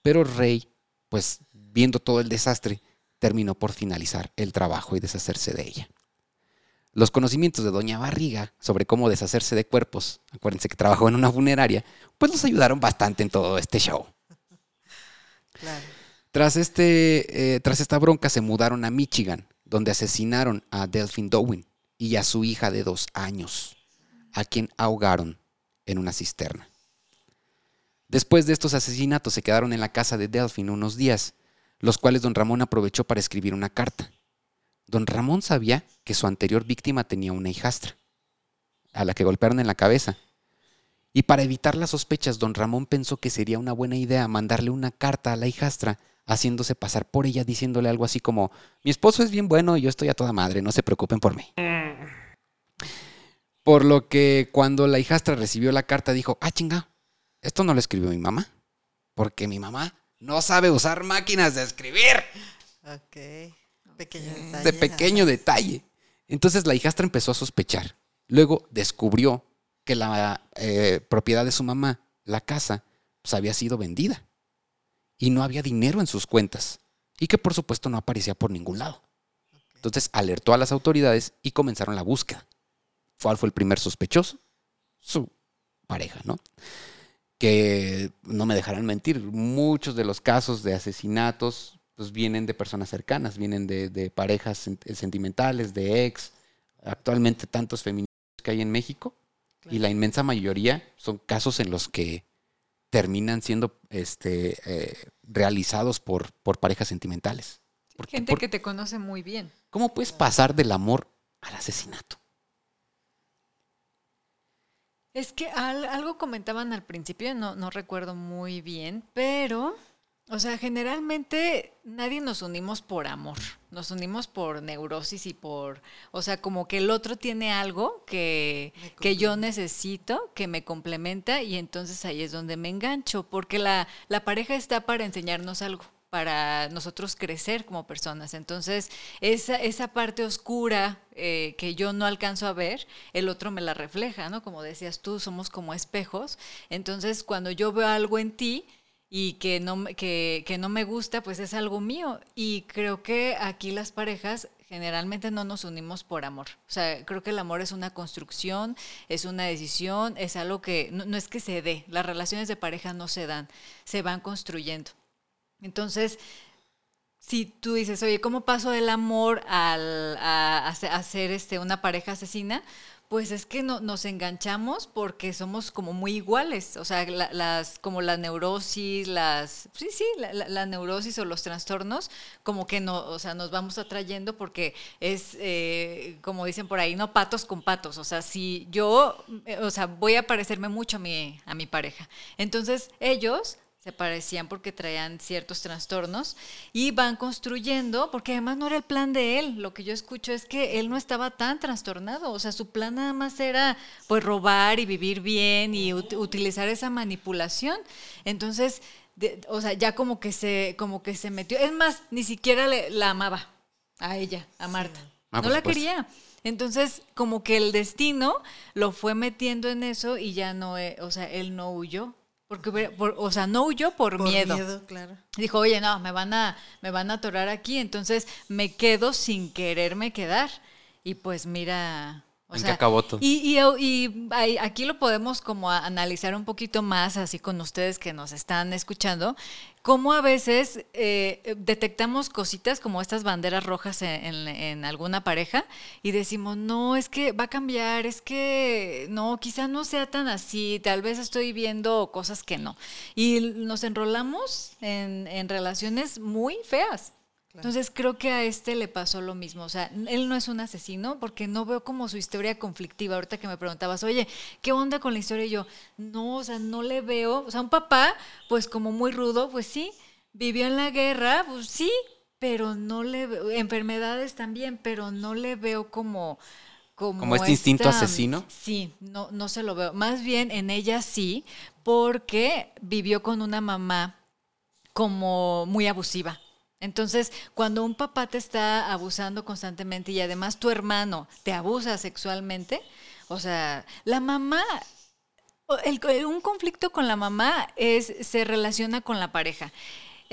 Pero Rey, pues viendo todo el desastre, terminó por finalizar el trabajo y deshacerse de ella. Los conocimientos de Doña Barriga sobre cómo deshacerse de cuerpos, acuérdense que trabajó en una funeraria, pues nos ayudaron bastante en todo este show. Claro. Tras, este, eh, tras esta bronca se mudaron a Michigan, donde asesinaron a Delphine Dowin y a su hija de dos años, a quien ahogaron en una cisterna. Después de estos asesinatos se quedaron en la casa de Delphine unos días, los cuales don Ramón aprovechó para escribir una carta. Don Ramón sabía que su anterior víctima tenía una hijastra, a la que golpearon en la cabeza, Y para evitar las sospechas, don Ramón pensó que sería una buena idea mandarle una carta a la hijastra haciéndose pasar por ella, diciéndole algo así como, mi esposo es bien bueno y yo estoy a toda madre, no se preocupen por mí. Por lo que cuando la hijastra recibió la carta dijo, ah, chinga, esto no lo escribió mi mamá, porque mi mamá no sabe usar máquinas de escribir. Ok. Pequeño detalle. De pequeño detalle. Entonces la hijastra empezó a sospechar. Luego descubrió que la eh, propiedad de su mamá, la casa, pues había sido vendida. Y no había dinero en sus cuentas. Y que por supuesto no aparecía por ningún lado. Entonces alertó a las autoridades y comenzaron la búsqueda. ¿Cuál fue el primer sospechoso? Su pareja, ¿no? Que no me dejarán mentir, muchos de los casos de asesinatos pues vienen de personas cercanas, vienen de, de parejas sen- sentimentales, de ex. Actualmente tantos feminicidios que hay en México y la inmensa mayoría son casos en los que terminan siendo este, eh, realizados por, por parejas sentimentales. Porque- Gente por- que te conoce muy bien. ¿Cómo puedes pasar del amor al asesinato? Es que al- algo comentaban al principio, no, no recuerdo muy bien, pero, o sea, generalmente nadie nos unimos por amor, nos unimos por neurosis y por, o sea, como que el otro tiene algo que, que yo necesito, que me complementa y entonces ahí es donde me engancho, porque la, la pareja está para enseñarnos algo para nosotros crecer como personas. Entonces, esa, esa parte oscura eh, que yo no alcanzo a ver, el otro me la refleja, ¿no? Como decías tú, somos como espejos. Entonces, cuando yo veo algo en ti y que no, que, que no me gusta, pues es algo mío. Y creo que aquí las parejas generalmente no nos unimos por amor. O sea, creo que el amor es una construcción, es una decisión, es algo que no, no es que se dé. Las relaciones de pareja no se dan, se van construyendo. Entonces, si tú dices, oye, ¿cómo paso del amor al, a, a ser este, una pareja asesina? Pues es que no, nos enganchamos porque somos como muy iguales, o sea, la- las, como la neurosis, las, sí, sí, la, neurosis o los trastornos, como que no, o sea, nos vamos atrayendo porque es, eh, como dicen por ahí, no patos con patos, o sea, si yo, eh, o sea, voy a parecerme mucho a mi, a mi pareja. Entonces, ellos se parecían porque traían ciertos trastornos y van construyendo, porque además no era el plan de él, lo que yo escucho es que él no estaba tan trastornado, o sea, su plan nada más era pues robar y vivir bien y ut- utilizar esa manipulación. Entonces, de- o sea, ya como que se como que se metió, es más, ni siquiera le- la amaba a ella, a Marta. Ah, no la supuesto. quería. Entonces, como que el destino lo fue metiendo en eso y ya no, eh, o sea, él no huyó. Porque, por- o sea, no huyó por, Por miedo. miedo, claro. Dijo, oye, no, me van a, me van a atorar aquí, entonces me quedo sin quererme quedar. Y pues mira, o ¿En qué sea, acabó todo? y, y- y ahí- aquí lo podemos como analizar un poquito más, así con ustedes que nos están escuchando, cómo a veces eh, detectamos cositas como estas banderas rojas en, en- en alguna pareja y decimos, no, es que va a cambiar, es que no, quizá no sea tan así, tal vez estoy viendo cosas que no. Y nos enrolamos en, en relaciones muy feas. Entonces creo que a este le pasó lo mismo. O sea, él no es un asesino porque no veo como su historia conflictiva. Ahorita que me preguntabas, oye, ¿qué onda con la historia? Y yo, no, o sea, no le veo. O sea, un papá, pues como muy rudo, pues sí, vivió en la guerra, pues sí, pero no le veo. Enfermedades también, pero no le veo como. Como, ¿Como este instinto esta- asesino? Sí, no, no se lo veo. Más bien en ella sí, porque vivió con una mamá como muy abusiva. Entonces, cuando un papá te está abusando constantemente y además tu hermano te abusa sexualmente, o sea, la mamá, el- un conflicto con la mamá es, se relaciona con la pareja.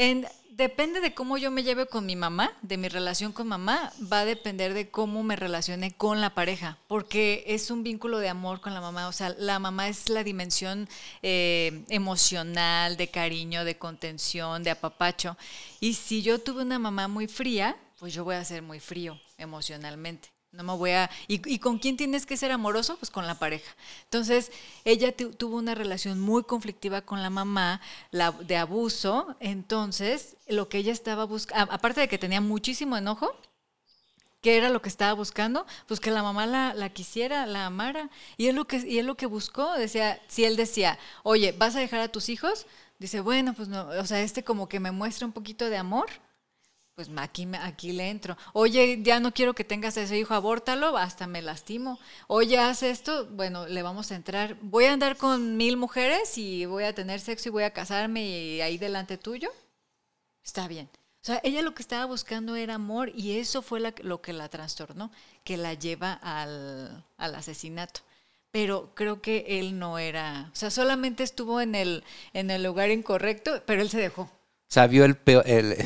En- depende de cómo yo me lleve con mi mamá, de mi relación con mamá, va a depender de cómo me relacione con la pareja, porque es un vínculo de amor con la mamá. O sea, la mamá es la dimensión eh, emocional, de cariño, de contención, de apapacho. Y si yo tuve una mamá muy fría, pues yo voy a ser muy frío emocionalmente. No me voy a... ¿Y, y con quién tienes que ser amoroso? Pues con la pareja. Entonces, ella tu- tuvo una relación muy conflictiva con la mamá, la, de abuso. Entonces, lo que ella estaba buscando, aparte de que tenía muchísimo enojo, ¿Qué era lo que estaba buscando? Pues que la mamá la, la quisiera, la amara. Y es lo que, y es lo que buscó. Decía, si él decía, oye, ¿vas a dejar a tus hijos? Dice, bueno, pues no, o sea, este como que me muestra un poquito de amor, pues aquí, aquí le entro. Oye, ya no quiero que tengas ese hijo, abórtalo, hasta me lastimo. Oye, haz esto, bueno, le vamos a entrar. Voy a andar con mil mujeres y voy a tener sexo y voy a casarme y ahí delante tuyo. Está bien. O sea, ella lo que estaba buscando era amor y eso fue lo que la trastornó, que la lleva al, asesinato. Pero creo que él no era, o sea, solamente estuvo en el, lugar incorrecto, pero él se dejó. O el peor. el-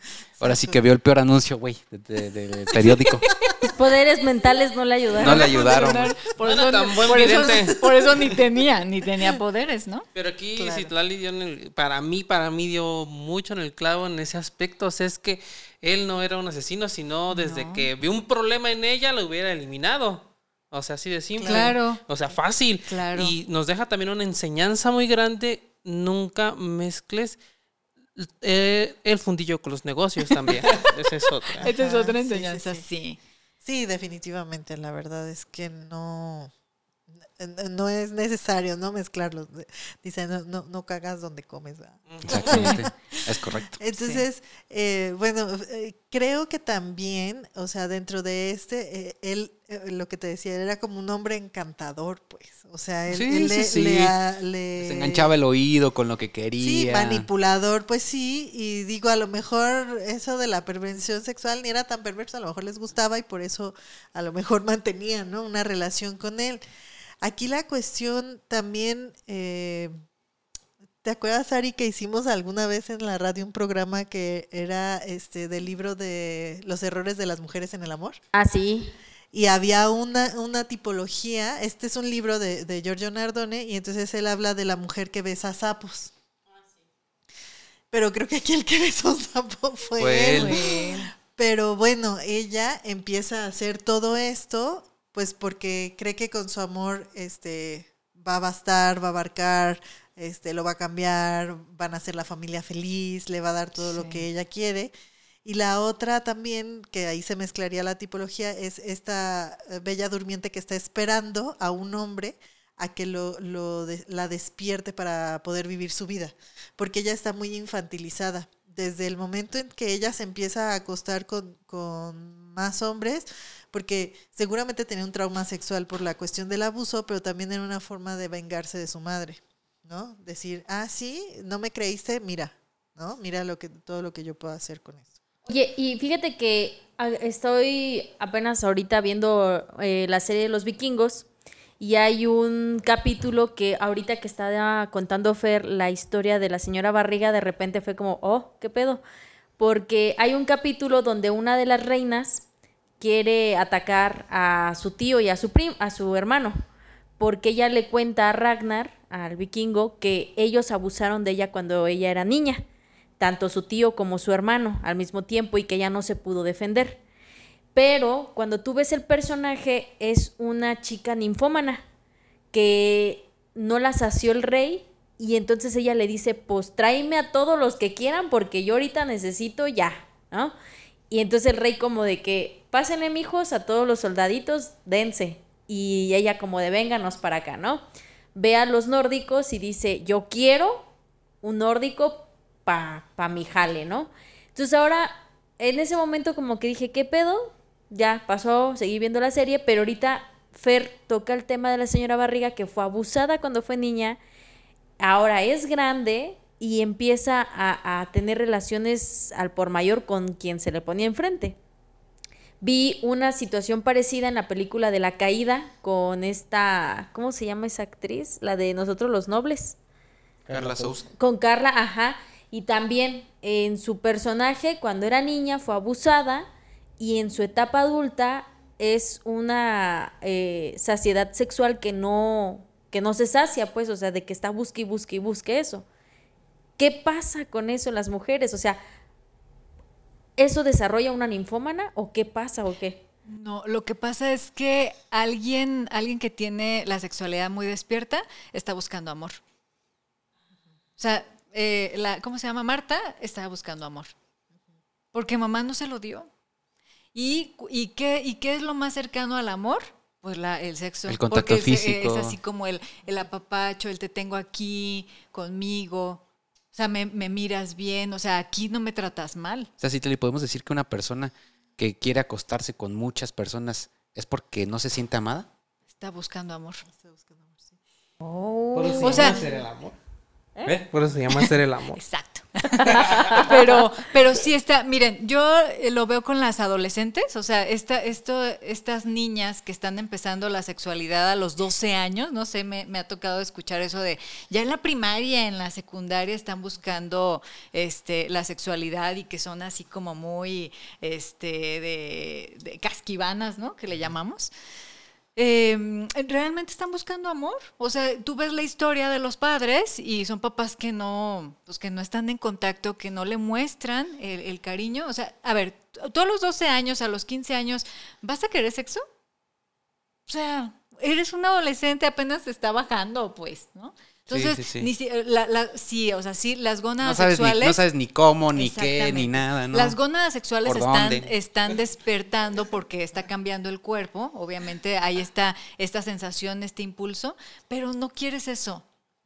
ahora sí que vio el peor anuncio, güey, de- de- del periódico. Sus poderes mentales no le ayudaron. No le ayudaron. Por No eso, tan buen por eso- vidente. por eso ni tenía, ni tenía poderes, ¿no? Pero aquí Claro. Citlali dio en el- para mí, para mí dio mucho en el clavo en ese aspecto. O sea, es que él no era un asesino, sino desde No. que vio un problema en ella lo hubiera eliminado. O sea, así de simple. Claro. O sea, fácil. Claro. Y nos deja también una enseñanza muy grande. Nunca mezcles eh, el fundillo con los negocios también. Esa es otra. Esta es otra enseñanza, sí. sí. Sí, definitivamente. La verdad es que no, no es necesario no mezclarlos. Dice, no, no, no cagas donde comes. ¿verdad? Exactamente. Es correcto. Entonces, eh, bueno, eh, creo que también, o sea, dentro de este, eh, él, eh, lo que te decía, era como un hombre encantador, pues. O sea, él, Sí, él sí, le, sí. le a- le- Se enganchaba el oído con lo que Sí, quería. manipulador, pues sí, y digo, a lo mejor eso de la perversión sexual ni era tan perverso, a lo mejor les gustaba y por eso a lo mejor mantenían, ¿no? Una relación con él. Aquí la cuestión también, eh, ¿te acuerdas, Ari, que hicimos alguna vez en la radio un programa que era este del libro de los errores de las mujeres en el amor? Ah, sí. Y había una, una tipología, este es un libro de, de Giorgio Nardone, y entonces él habla de la mujer que besa sapos. Pero creo que aquí el que besó un sapo fue, Fue él. él. Pero bueno, ella empieza a hacer todo esto, pues porque cree que con su amor este, va a bastar, va a abarcar, este, lo va a cambiar, van a hacer la familia feliz, le va a dar todo lo que ella quiere. Y la otra también, que ahí se mezclaría la tipología, es esta eh, bella durmiente que está esperando a un hombre a que lo, lo de- la despierte para poder vivir su vida, porque ella está muy infantilizada. Desde el momento en que ella se empieza a acostar con, con más hombres, porque seguramente tenía un trauma sexual por la cuestión del abuso, pero también era una forma de vengarse de su madre, ¿no? Decir, ah, sí, no me creíste, mira, ¿no? Mira lo que, todo lo que yo puedo hacer con esto. Oye, y fíjate que estoy apenas ahorita viendo eh, la serie de los vikingos y hay un capítulo que ahorita que está contando Fer la historia de la señora Barriga, de repente fue como, oh, ¿qué pedo? Porque hay un capítulo donde una de las reinas quiere atacar a su tío y a su prim, a su hermano, porque ella le cuenta a Ragnar, al vikingo, que ellos abusaron de ella cuando ella era niña tanto su tío como su hermano al mismo tiempo y que ella no se pudo defender. Pero cuando tú ves el personaje es una chica ninfómana que no la sació el rey y entonces ella le dice, pues tráeme a todos los que quieran porque yo ahorita necesito ya, ¿no? Y entonces el rey como de que, pásenle mijos a todos los soldaditos, dense. Y ella como de, vénganos para acá, ¿no? Ve a los nórdicos y dice, yo quiero un nórdico pa, pa mi jale, ¿no? Entonces ahora, en ese momento como que dije, ¿qué pedo? Ya pasó, seguí viendo la serie, pero ahorita Fer toca el tema de la señora Barriga que fue abusada cuando fue niña, ahora es grande y empieza a, a tener relaciones al por mayor con quien se le ponía enfrente. Vi una situación parecida en la película de La Caída con esta, ¿cómo se llama esa actriz? La de Nosotros los Nobles Carla Sousa. con Carla, ajá, y también en su personaje cuando era niña fue abusada y en su etapa adulta es una eh, saciedad sexual que no que no se sacia, pues, o sea, de que está busque y busque y busque eso. ¿Qué pasa con eso en las mujeres? O sea, ¿eso desarrolla una ninfómana o qué pasa o qué? No, lo que pasa es que alguien, alguien que tiene la sexualidad muy despierta está buscando amor. O sea, eh, la, ¿cómo se llama? Marta estaba buscando amor. Porque mamá no se lo dio. ¿Y, qué, ¿Y qué es lo más cercano al amor? Pues la, el sexo. El contacto Porque es- físico. Es, así como el, el apapacho, el te tengo aquí, conmigo. O sea, me, me miras bien. O sea, aquí no me tratas mal. O sea, sí te le podemos decir que una persona que quiere acostarse con muchas personas es porque no se siente amada. Está buscando amor. Por eso O se sea- llama ser el amor. ¿Eh? Por eso se llama ser el amor. Exacto. pero, pero sí está, miren, yo eh, lo veo con las adolescentes, o sea, esta, esto, estas niñas que están empezando la sexualidad a los 12 años, no sé, me, me ha tocado escuchar eso de, ya en la primaria, en la secundaria están buscando este, la sexualidad y que son así como muy, este, de, de casquivanas, ¿no? Que le llamamos. Eh, realmente están buscando amor. O sea, tú ves la historia de los padres y son papás que no, pues que no están en contacto, que no le muestran el, el cariño. O sea, a ver, a los 12 años, a los 15 años, ¿vas a querer sexo? O sea, eres un adolescente, apenas está bajando, pues, ¿no? Sí, Entonces, sí, sí. Ni si- la- la- sí, o sea, sí, las No gónadas ni, sexuales. no sabes ni cómo, ni qué, ni nada, ¿no? Las gónadas sexuales ¿Por están, están despertando porque está cambiando el cuerpo. Obviamente ahí está esta sensación, este impulso, pero no quieres eso.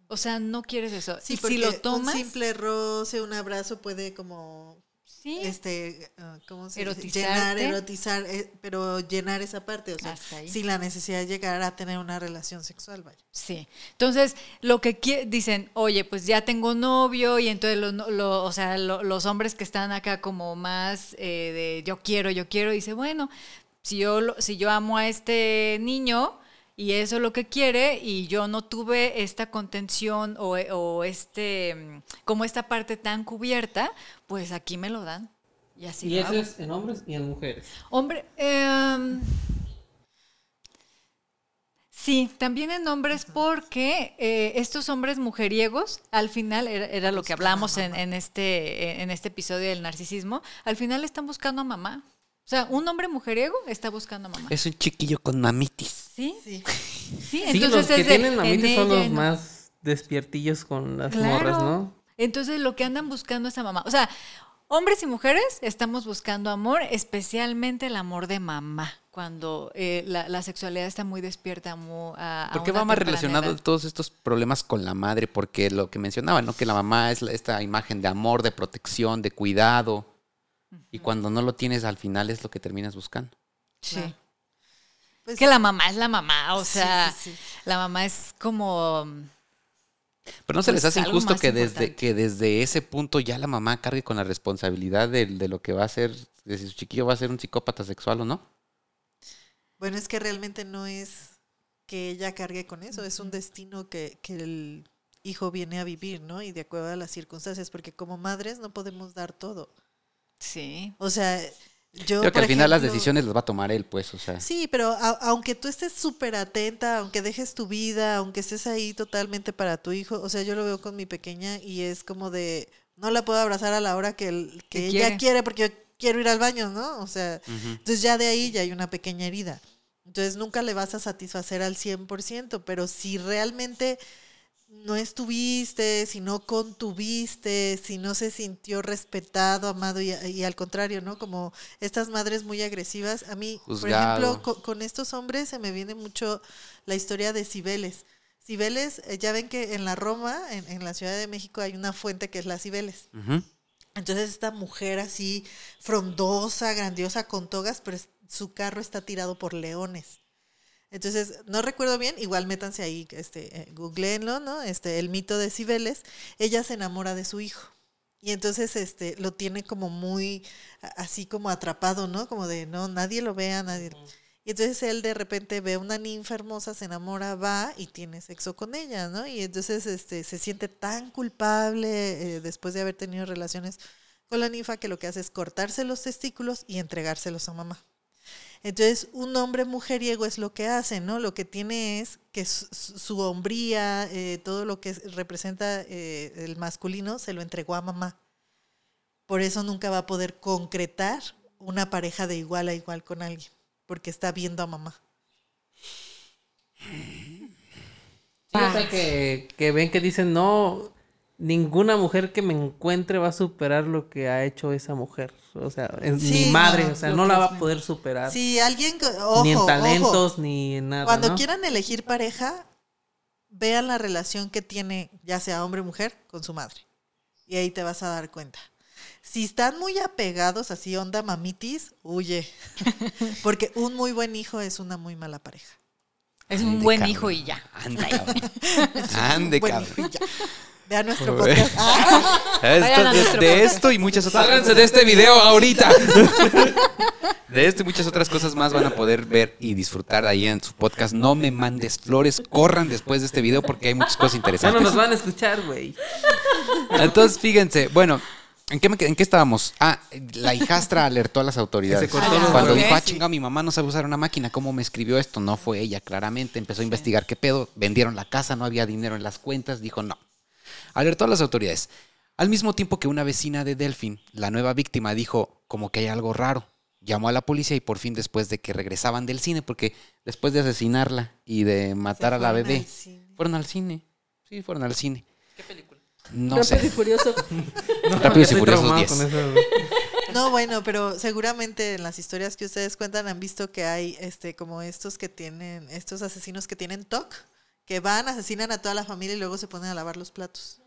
O sea, no quieres eso. Sí, y porque si lo tomas, un simple roce, un abrazo puede como sí, este ah, ¿cómo se dice? Llenar, erotizar, eh, pero llenar esa parte, o sea, sin la necesidad de llegar a tener una relación sexual, vaya. sí. Entonces, lo que dicen, oye, pues ya tengo novio y entonces, lo, o sea, lo- los hombres que están acá como más eh, de yo quiero, yo quiero, dice, bueno, si yo, si yo amo a este niño y eso es lo que quiere y yo no tuve esta contención o, o este, mm, como esta parte tan cubierta, pues aquí me lo dan. Y así y lo eso hago. es en hombres y en mujeres. Hombre, em, sí, también en hombres porque eh, estos hombres mujeriegos, al final, era, era lo que hablamos en, en este, en este episodio del narcisismo, al final están buscando a mamá. O sea, un hombre mujeriego está buscando a mamá. Es un chiquillo con mamitis. ¿Sí? Sí. Sí, Sí, los que es de, tienen en mamitis son ella los no- más despiertillos con las Claro. morras, ¿no? Entonces lo que andan buscando es a mamá. O sea, hombres y mujeres estamos buscando amor, especialmente el amor de mamá, cuando eh, la, la sexualidad está muy despierta. Muy, a, ¿Por qué va más relacionado edad. todos estos problemas con la madre? Porque lo que mencionaba, ¿no? Que la mamá es la- esta imagen de amor, de protección, de cuidado. Y cuando no lo tienes al final es lo que terminas buscando. Sí. Claro. Pues, que la mamá es la mamá, o sí, sea, sí, sí. la mamá es como... Pero no se les Pues hace injusto que desde, que desde ese punto ya la mamá cargue con la responsabilidad de, de lo que va a ser, de si su chiquillo va a ser un psicópata sexual o no. Bueno, es que realmente no es que ella cargue con eso, es un destino que, que el hijo viene a vivir, ¿no? Y de acuerdo a las circunstancias, porque como madres no podemos dar todo. Sí. O sea, yo... Creo que por al final las decisiones las va a tomar él, pues, o sea. Sí, pero a- aunque tú estés súper atenta, aunque dejes tu vida, aunque estés ahí totalmente para tu hijo, o sea, yo lo veo con mi pequeña y es como de, no la puedo abrazar a la hora que, el- que Que ella quiere. quiere porque yo quiero ir al baño, ¿no? O sea, entonces ya de ahí ya hay una pequeña herida. Entonces nunca le vas a satisfacer al 100%, pero si realmente no estuviste, si no contuviste, si no se sintió respetado, amado y, y al contrario, ¿no? Como estas madres muy agresivas. A mí, por ejemplo, co- con, estos hombres se me viene mucho la historia de Cibeles. Cibeles, eh, ya ven que en la Roma, en, en la Ciudad de México, hay una fuente que es la Cibeles. Entonces esta mujer así frondosa, grandiosa, con togas, pero su carro está tirado por leones. Entonces, no recuerdo bien, igual métanse ahí, este, eh, googleenlo, ¿no? Este, el mito de Cibeles, ella se enamora de su hijo. Y entonces este lo tiene como muy a- así como atrapado, ¿no? Como de no, nadie lo vea, nadie. Y entonces él de repente ve una ninfa hermosa, se enamora, va y tiene sexo con ella, ¿no? Y entonces este se siente tan culpable eh, después de haber tenido relaciones con la ninfa que lo que hace es cortarse los testículos y entregárselos a mamá. Entonces, un hombre mujeriego es lo que hace, ¿no? Lo que tiene es que su, hombría, eh, todo lo que es- representa eh, el masculino, se lo entregó a mamá. Por eso nunca va a poder concretar una pareja de igual a igual con alguien, porque está viendo a mamá. Sí, o sea, que, que ven que dicen, no, ninguna mujer que me encuentre va a superar lo que ha hecho esa mujer. O sea, es Sí, mi madre, no, o sea, no la va a poder superar. Si alguien, ojo, ni en ojo. talentos, ni en nada. Cuando ¿no? quieran elegir pareja, vean la relación que tiene, ya sea hombre o mujer, con su madre. Y ahí te vas a dar cuenta. Si están muy apegados, así onda mamitis, huye. Porque un muy buen hijo es una muy mala pareja. Es un Ande, buen cabrón. hijo y ya. Ande, Ande, cabrón. Vean nuestro podcast. Ah, Vayan a Esto- nuestro de, esto y muchas otras Sálganse de este video ahorita. De esto y muchas otras cosas más van a poder ver y disfrutar ahí en su podcast. No me mandes flores, corran después de este video porque hay muchas cosas ya no interesantes. nos van a escuchar, güey. Entonces, fíjense, bueno, ¿en qué, me ¿en qué estábamos? Ah, la hijastra alertó a las autoridades. Se cortó Cuando dijo, ah, chinga, mi mamá no sabe usar una máquina, ¿cómo me escribió esto? No fue ella, claramente. Empezó a investigar qué pedo. Vendieron la casa, no había dinero en las cuentas. Dijo, no. Alertó a las autoridades. Al mismo tiempo que una vecina de Delfín, la nueva víctima, dijo como que hay algo raro. Llamó a la policía y por fin después de que regresaban del cine, porque después de asesinarla y de matar a la bebé, al fueron al cine. Sí, fueron al cine. ¿Qué película? No Rápido y sé. furioso. Rápidos y Furiosos 10. No, bueno, pero seguramente en las historias que ustedes cuentan han visto que hay este como estos que tienen, estos asesinos que tienen TOC, que van, asesinan a toda la familia y luego se ponen a lavar los platos.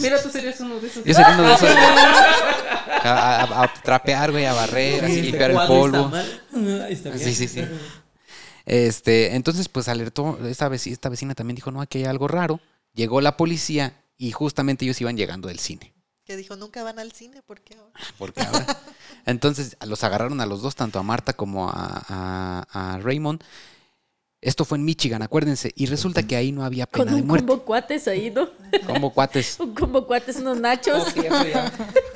Mira, tú serías uno de esos. Yo sería uno de esos. A, a- a trapear, güey, a barrer, a Sí, limpiar el este polvo. está mal. Ahí está bien. Sí, sí, sí. Este, entonces, pues alertó, esta, veci- esta vecina también dijo, no, aquí hay algo raro. Llegó la policía y justamente ellos iban llegando del cine. Que dijo, nunca van al cine, ¿por qué ahora? Porque ahora. Entonces, los agarraron a los dos, tanto a Marta como a, a- a Raymond. Esto fue en Michigan, acuérdense. Y resulta que ahí no había Con pena de un muerte. combo cuates ahí, ¿no? Como cuates. Un combo cuates, unos nachos. Oh.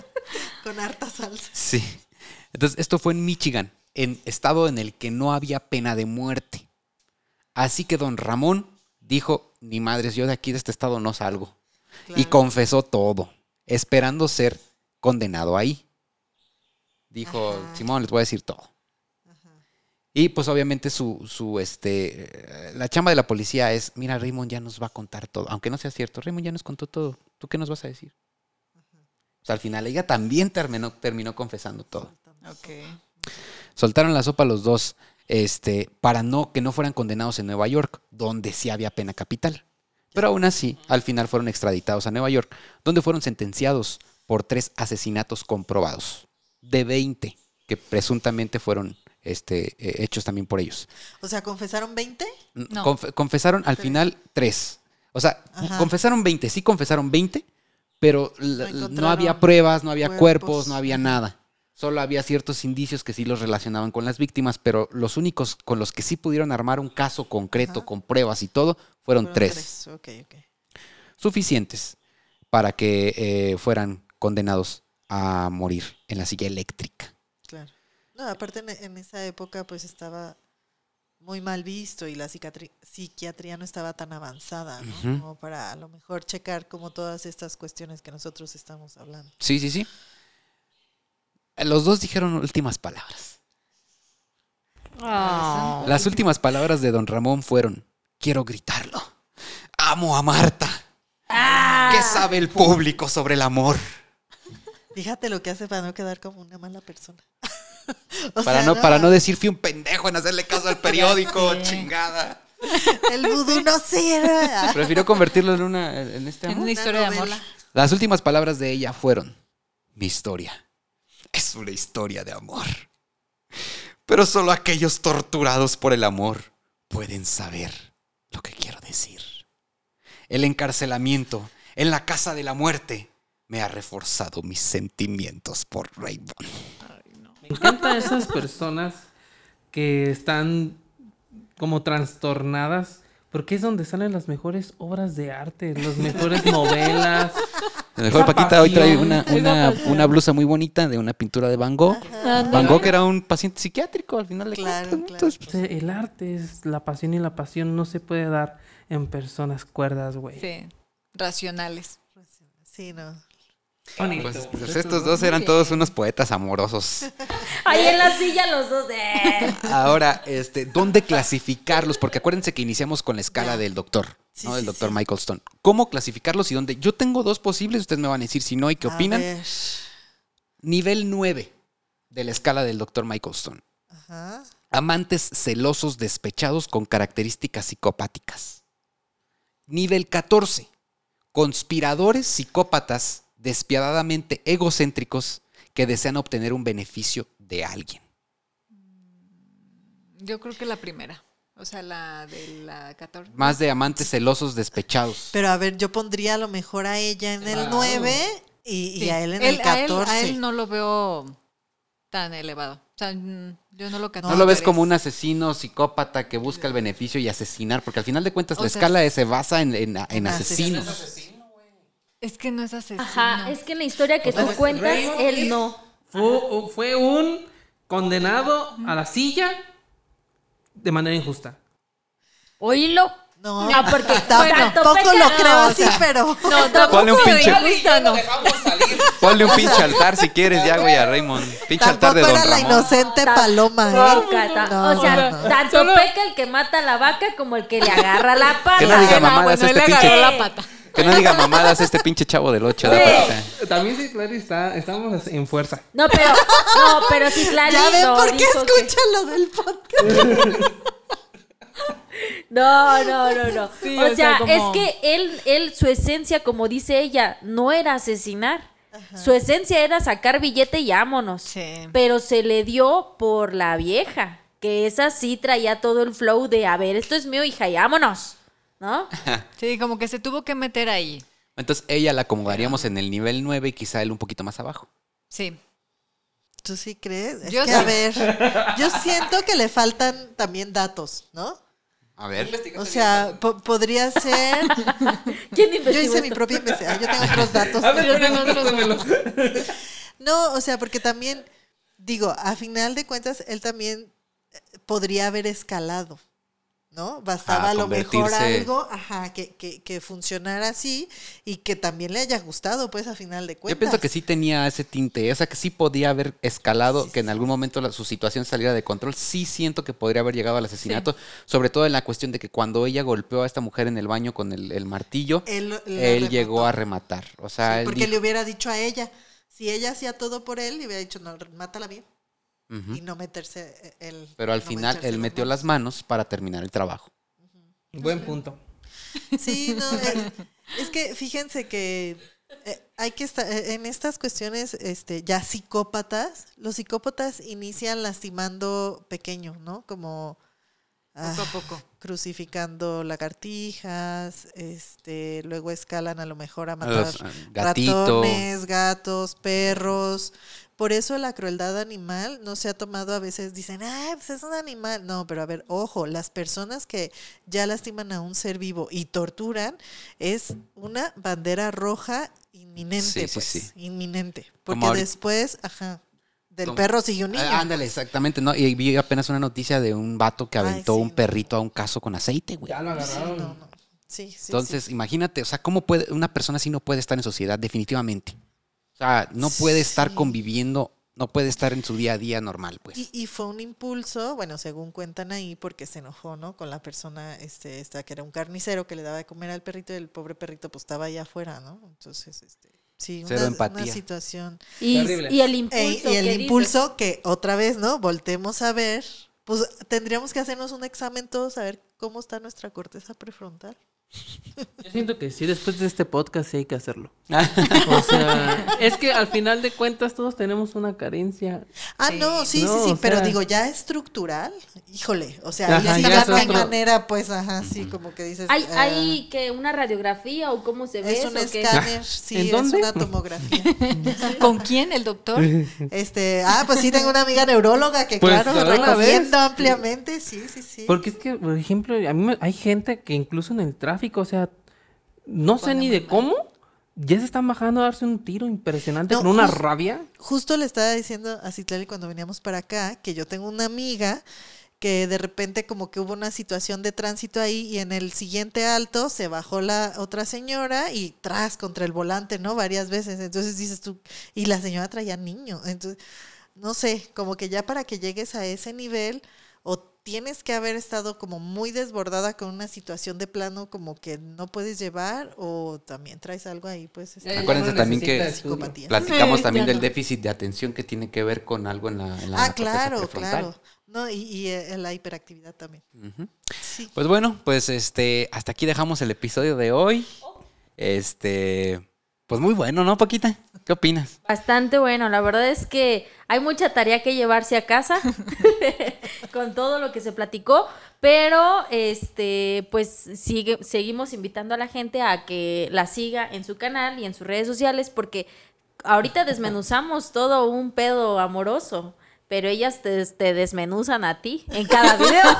Con harta salsa. Sí. Entonces, esto fue en Michigan, en estado en el que no había pena de muerte. Así que don Ramón dijo, ni madres, yo de aquí de este estado no salgo. Y confesó todo, esperando ser condenado ahí. Dijo, Ajá. Simón, les voy a decir todo. Y pues obviamente su, su, este, eh, la chamba de la policía es, mira, Raymond ya nos va a contar todo, aunque no sea cierto, Raymond ya nos contó todo, ¿tú qué nos vas a decir? O sea, al final ella también terminó, terminó confesando todo. Ok. Soltaron la sopa los dos, este, para no, que no fueran condenados en Nueva York, donde sí había pena capital. Pero aún así, al final fueron extraditados a Nueva York, donde fueron sentenciados por tres asesinatos comprobados, de 20, que presuntamente fueron este, eh, hechos también por ellos. O sea, ¿confesaron 20? No. Conf- confesaron al final tres. O sea, Ajá. confesaron 20, sí confesaron 20, pero No había pruebas, no había cuerpos. cuerpos, no había nada. Solo había ciertos indicios que sí los relacionaban con las víctimas, pero los únicos con los que sí pudieron armar un caso concreto, Ajá. con pruebas y todo, fueron, Fueron tres. Ok, ok. Suficientes para que eh, fueran condenados a morir en la silla eléctrica. No, aparte en, en esa época pues estaba muy mal visto y la psiquiatría no estaba tan avanzada, ¿no? Como para a lo mejor checar como todas estas cuestiones que nosotros estamos hablando. Sí, sí, sí. Los dos dijeron últimas palabras. Ah. Las últimas palabras de don Ramón fueron, quiero gritarlo. Amo a Marta. ¿Qué sabe el público sobre el amor? Fíjate lo que hace para no quedar como una mala persona. O Para sea, no, para no decir fui un pendejo en hacerle caso al periódico, chingada. El vudú no sirve. Prefirió convertirlo en una en este En amor. una historia de amor. Las últimas palabras de ella fueron, mi historia es una historia de amor. Pero solo aquellos torturados por el amor pueden saber lo que quiero decir. El encarcelamiento en la casa de la muerte me ha reforzado mis sentimientos por Raymond. Me encantan esas personas que están como trastornadas, porque es donde salen las mejores obras de arte, las mejores novelas. Mejor Esa Paquita hoy trae una, una, blusa muy bonita de una pintura de Van Gogh. Van Gogh era un paciente psiquiátrico al final de Claro, claro. Entonces, sea, el arte es la pasión y la pasión no se puede dar en personas cuerdas, güey. Sí. Racionales. Sí, no. Bonito. Pues, pues estos dos eran todos unos poetas amorosos. Ahí en la silla los dos. eh. Ahora, este, ¿dónde clasificarlos? Porque acuérdense que iniciamos con la escala del doctor, Sí, ¿no? Del sí, doctor sí. Michael Stone. ¿Cómo clasificarlos y dónde? Yo tengo dos posibles, ustedes me van a decir si no y qué A opinan. ver. Nivel 9 de la escala del doctor Michael Stone. Ajá. Amantes celosos despechados con características psicopáticas. Nivel 14. Conspiradores psicópatas despiadadamente egocéntricos que desean obtener un beneficio de alguien. Yo creo que la primera. O sea, la de la 14. Más de amantes celosos despechados. Pero a ver, yo pondría a lo mejor a ella en el 9 y, a él en Él- el a él- 14. A él, no lo veo tan elevado. O sea, mm, yo no lo ¿No lo ves como un asesino psicópata que busca el beneficio y asesinar? Porque al final de cuentas O la sea, escala se basa en, en- en en asesinos. Es que no es asesino. Ajá, es que en la historia que tú pues, cuentas, Raymond él es- no. Fue, fue un condenado a la silla de manera injusta. Oílo. No, Ah, porque tampoco tanto lo creo no, así, pero... No, tampoco Ponle un pinche- no. Ponle un pinche altar si quieres ya, güey, a Raymond. Pinche altar Tampoco de Don era la Ramón. inocente Ta- paloma, ¿eh? No, o sea, no. tanto Solo- peca el que mata a la vaca como el que le agarra la pata. Que no diga Ah, mamadas bueno, él este le pinche. agarró la pata. Que no diga mamadas este pinche chavo del 8. Sí. También claro, está, estamos en fuerza. No, pero, no, pero Clary Ya ven no por qué que- escuchan lo del podcast. No, no, no, no. Sí, o, o sea, sea, como- es que él, él, su esencia, como dice ella, no era asesinar. Su esencia era sacar billete y vámonos. Sí. Pero se le dio por la vieja, que esa sí traía todo el flow de, a ver, esto es mío, hija, y vámonos. ¿No? Sí, como que se tuvo que meter ahí. Entonces ella la acomodaríamos en el nivel 9 y quizá él un poquito más abajo. Sí. ¿Tú sí crees? Es Yo que, a ver, yo siento que le faltan también datos, ¿no? A ver. O sea, po- podría ser... ¿Quién Yo hice mi propia investigación, yo tengo otros datos. Yo tengo otros- No, o sea, porque también, digo, a final de cuentas, él también eh, podría haber escalado, ¿no? Bastaba a lo mejor algo, ajá, que, que, que funcionara así y que también le haya gustado, pues, a final de cuentas. Yo pienso que sí tenía ese tinte, o sea que sí podía haber escalado, que en algún momento la- su situación saliera de control. Sí siento que podría haber llegado al asesinato, sobre todo en la cuestión de que cuando ella golpeó a esta mujer en el baño con el, el martillo, Él, llegó a rematar. O sea, él porque dijo- le hubiera dicho a ella, si ella hacía todo por él, le hubiera dicho, no, mátala bien Y no meterse eh, él. Pero al no final él metió las manos para terminar el trabajo. Buen punto. Sí, no, eh, es que fíjense que eh, hay que estar eh, en estas cuestiones este ya psicópatas, los psicópatas inician lastimando pequeño, ¿no? Como ah, Poco a poco. crucificando lagartijas, este, luego escalan a lo mejor a matar los, ratones, gatos, perros. Por eso la crueldad animal no se ha tomado a veces, dicen, ah, pues es un animal. No, pero a ver, ojo, las personas que ya lastiman a un ser vivo y torturan es una bandera roja inminente, Sí, pues, sí. inminente. Porque después, ajá, del Como- perro sigue un niño. Ah, ándale, exactamente, ¿no? Y vi apenas una noticia de un vato que Ay, aventó sí, un no. perrito a un caso con aceite, güey. Ya lo Sí, agarraron. no, no. Sí, sí, Entonces, sí. imagínate, o sea, ¿cómo puede una persona así no puede estar en sociedad definitivamente? O sea, no puede estar Sí. conviviendo, no puede estar en su día a día normal, pues. Y, y fue un impulso, bueno, según cuentan ahí, porque se enojó, ¿no? Con la persona, este, esta que era un carnicero que le daba de comer al perrito y el pobre perrito pues estaba allá afuera, ¿no? Entonces, este, sí, una, situación. Y, Terrible. y el Ey, impulso. y el que impulso que otra vez, ¿no? Voltemos a ver, pues tendríamos que hacernos un examen todos a ver cómo está nuestra corteza prefrontal. Yo siento que sí, después de este podcast sí hay que hacerlo. O sea, es que al final de cuentas todos tenemos una carencia. Ah, Sí. no, sí, No, sí, sí, pero sea- digo, ya estructural, híjole, o sea, ahí Ajá, sí ya no hay otro- manera, pues, ajá, sí, como que dices. Hay, ah, hay que una radiografía o cómo se ve Es un qué? escáner, sí, ¿En es dónde? una tomografía. ¿Con quién? ¿El doctor? Este, ah, pues sí, tengo una amiga neuróloga que, Pues, claro, recomiendo ampliamente, sí, sí, sí. Porque es que, por ejemplo, a mí me- hay gente que incluso en el tráfico, o sea, no sé ni de cómo, ya se están bajando a darse un tiro impresionante No, con una rabia. Justo le estaba diciendo a Citlali cuando veníamos para acá que yo tengo una amiga que de repente como que hubo una situación de tránsito ahí y en el siguiente alto se bajó la otra señora y tras contra el volante, ¿no? Varias veces. Entonces dices tú, y la señora traía niño. Entonces, no sé, como que ya para que llegues a ese nivel o tienes que haber estado como muy desbordada con una situación de plano como que no puedes llevar o también traes algo ahí, pues... este, Ya, Acuérdense no también que psicopatía. platicamos también del no. déficit de atención que tiene que ver con algo en la, en la Ah, corteza claro, claro. No, y, y, eh, la hiperactividad también. Sí. Pues bueno, pues este, hasta aquí dejamos el episodio de hoy. Este, pues muy bueno, ¿no, Paquita? ¿Qué opinas? Bastante bueno, la verdad es que hay mucha tarea que llevarse a casa con todo lo que se platicó, pero este pues sigue, seguimos invitando a la gente a que la siga en su canal y en sus redes sociales porque ahorita desmenuzamos todo un pedo amoroso, pero ellas te, te desmenuzan a ti en cada video.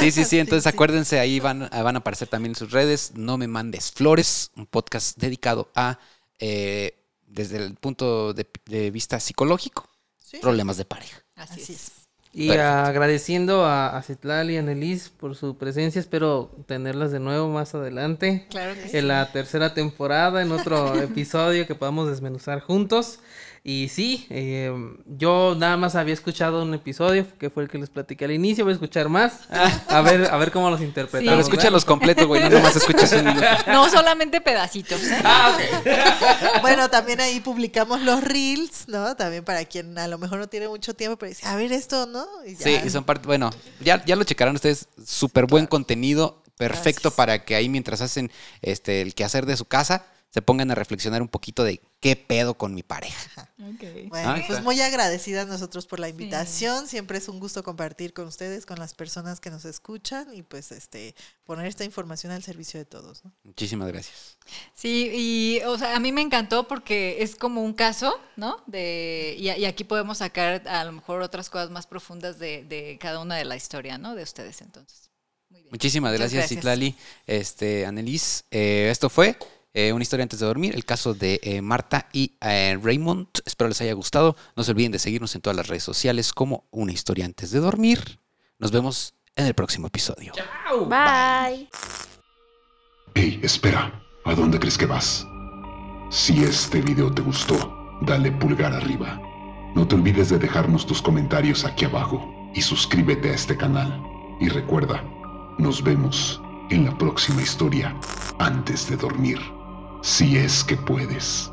Sí, sí, sí. Entonces acuérdense, ahí van, van a aparecer también sus redes. No me mandes flores, un podcast dedicado a, eh, desde el punto de, de vista psicológico, Sí. problemas de pareja. Así, Así es. es. Y Perfecto. agradeciendo a, a Citlali y a Nelis por su presencia. Espero tenerlas de nuevo más adelante. Claro que sí. En la tercera temporada, en otro episodio que podamos desmenuzar juntos. Y sí, eh, yo nada más había escuchado un episodio que fue el que les platiqué al inicio. Voy a escuchar más. A ver, a ver cómo los interpretamos. Pero escúchalos completos, güey, no nomás escuches un. No solamente pedacitos. ¿eh? Ah, ok. Bueno, también ahí publicamos los reels, ¿no? También para quien a lo mejor no tiene mucho tiempo, pero dice, a ver esto, ¿no? Y ya. Sí, y son parte, bueno, ya, ya lo checarán ustedes, súper buen contenido, perfecto Gracias. para que ahí mientras hacen este el quehacer de su casa, se pongan a reflexionar un poquito de qué pedo con mi pareja. Ok. Bueno, Ahí pues muy agradecidas nosotros por la invitación. Siempre es un gusto compartir con ustedes, con las personas que nos escuchan y pues este poner esta información al servicio de todos. ¿no? Muchísimas gracias. Sí, y o sea, a mí me encantó porque es como un caso, ¿no? De, y, y aquí podemos sacar a lo mejor otras cosas más profundas de, de cada una de la historia, ¿no? De ustedes entonces. Muy bien. Muchísimas gracias, gracias. Citlali, este, Annelies. Eh, esto fue eh, una historia antes de dormir, el caso de eh, Marta y eh, Raymond. Espero les haya gustado. No se olviden de seguirnos en todas las redes sociales como una historia antes de dormir. Nos vemos en el próximo episodio. Bye. Hey, espera, ¿a dónde crees que vas? Si este video te gustó, dale pulgar arriba. No te olvides de dejarnos tus comentarios aquí abajo y suscríbete a este canal. Y recuerda, nos vemos en la próxima historia antes de dormir. Si es que puedes.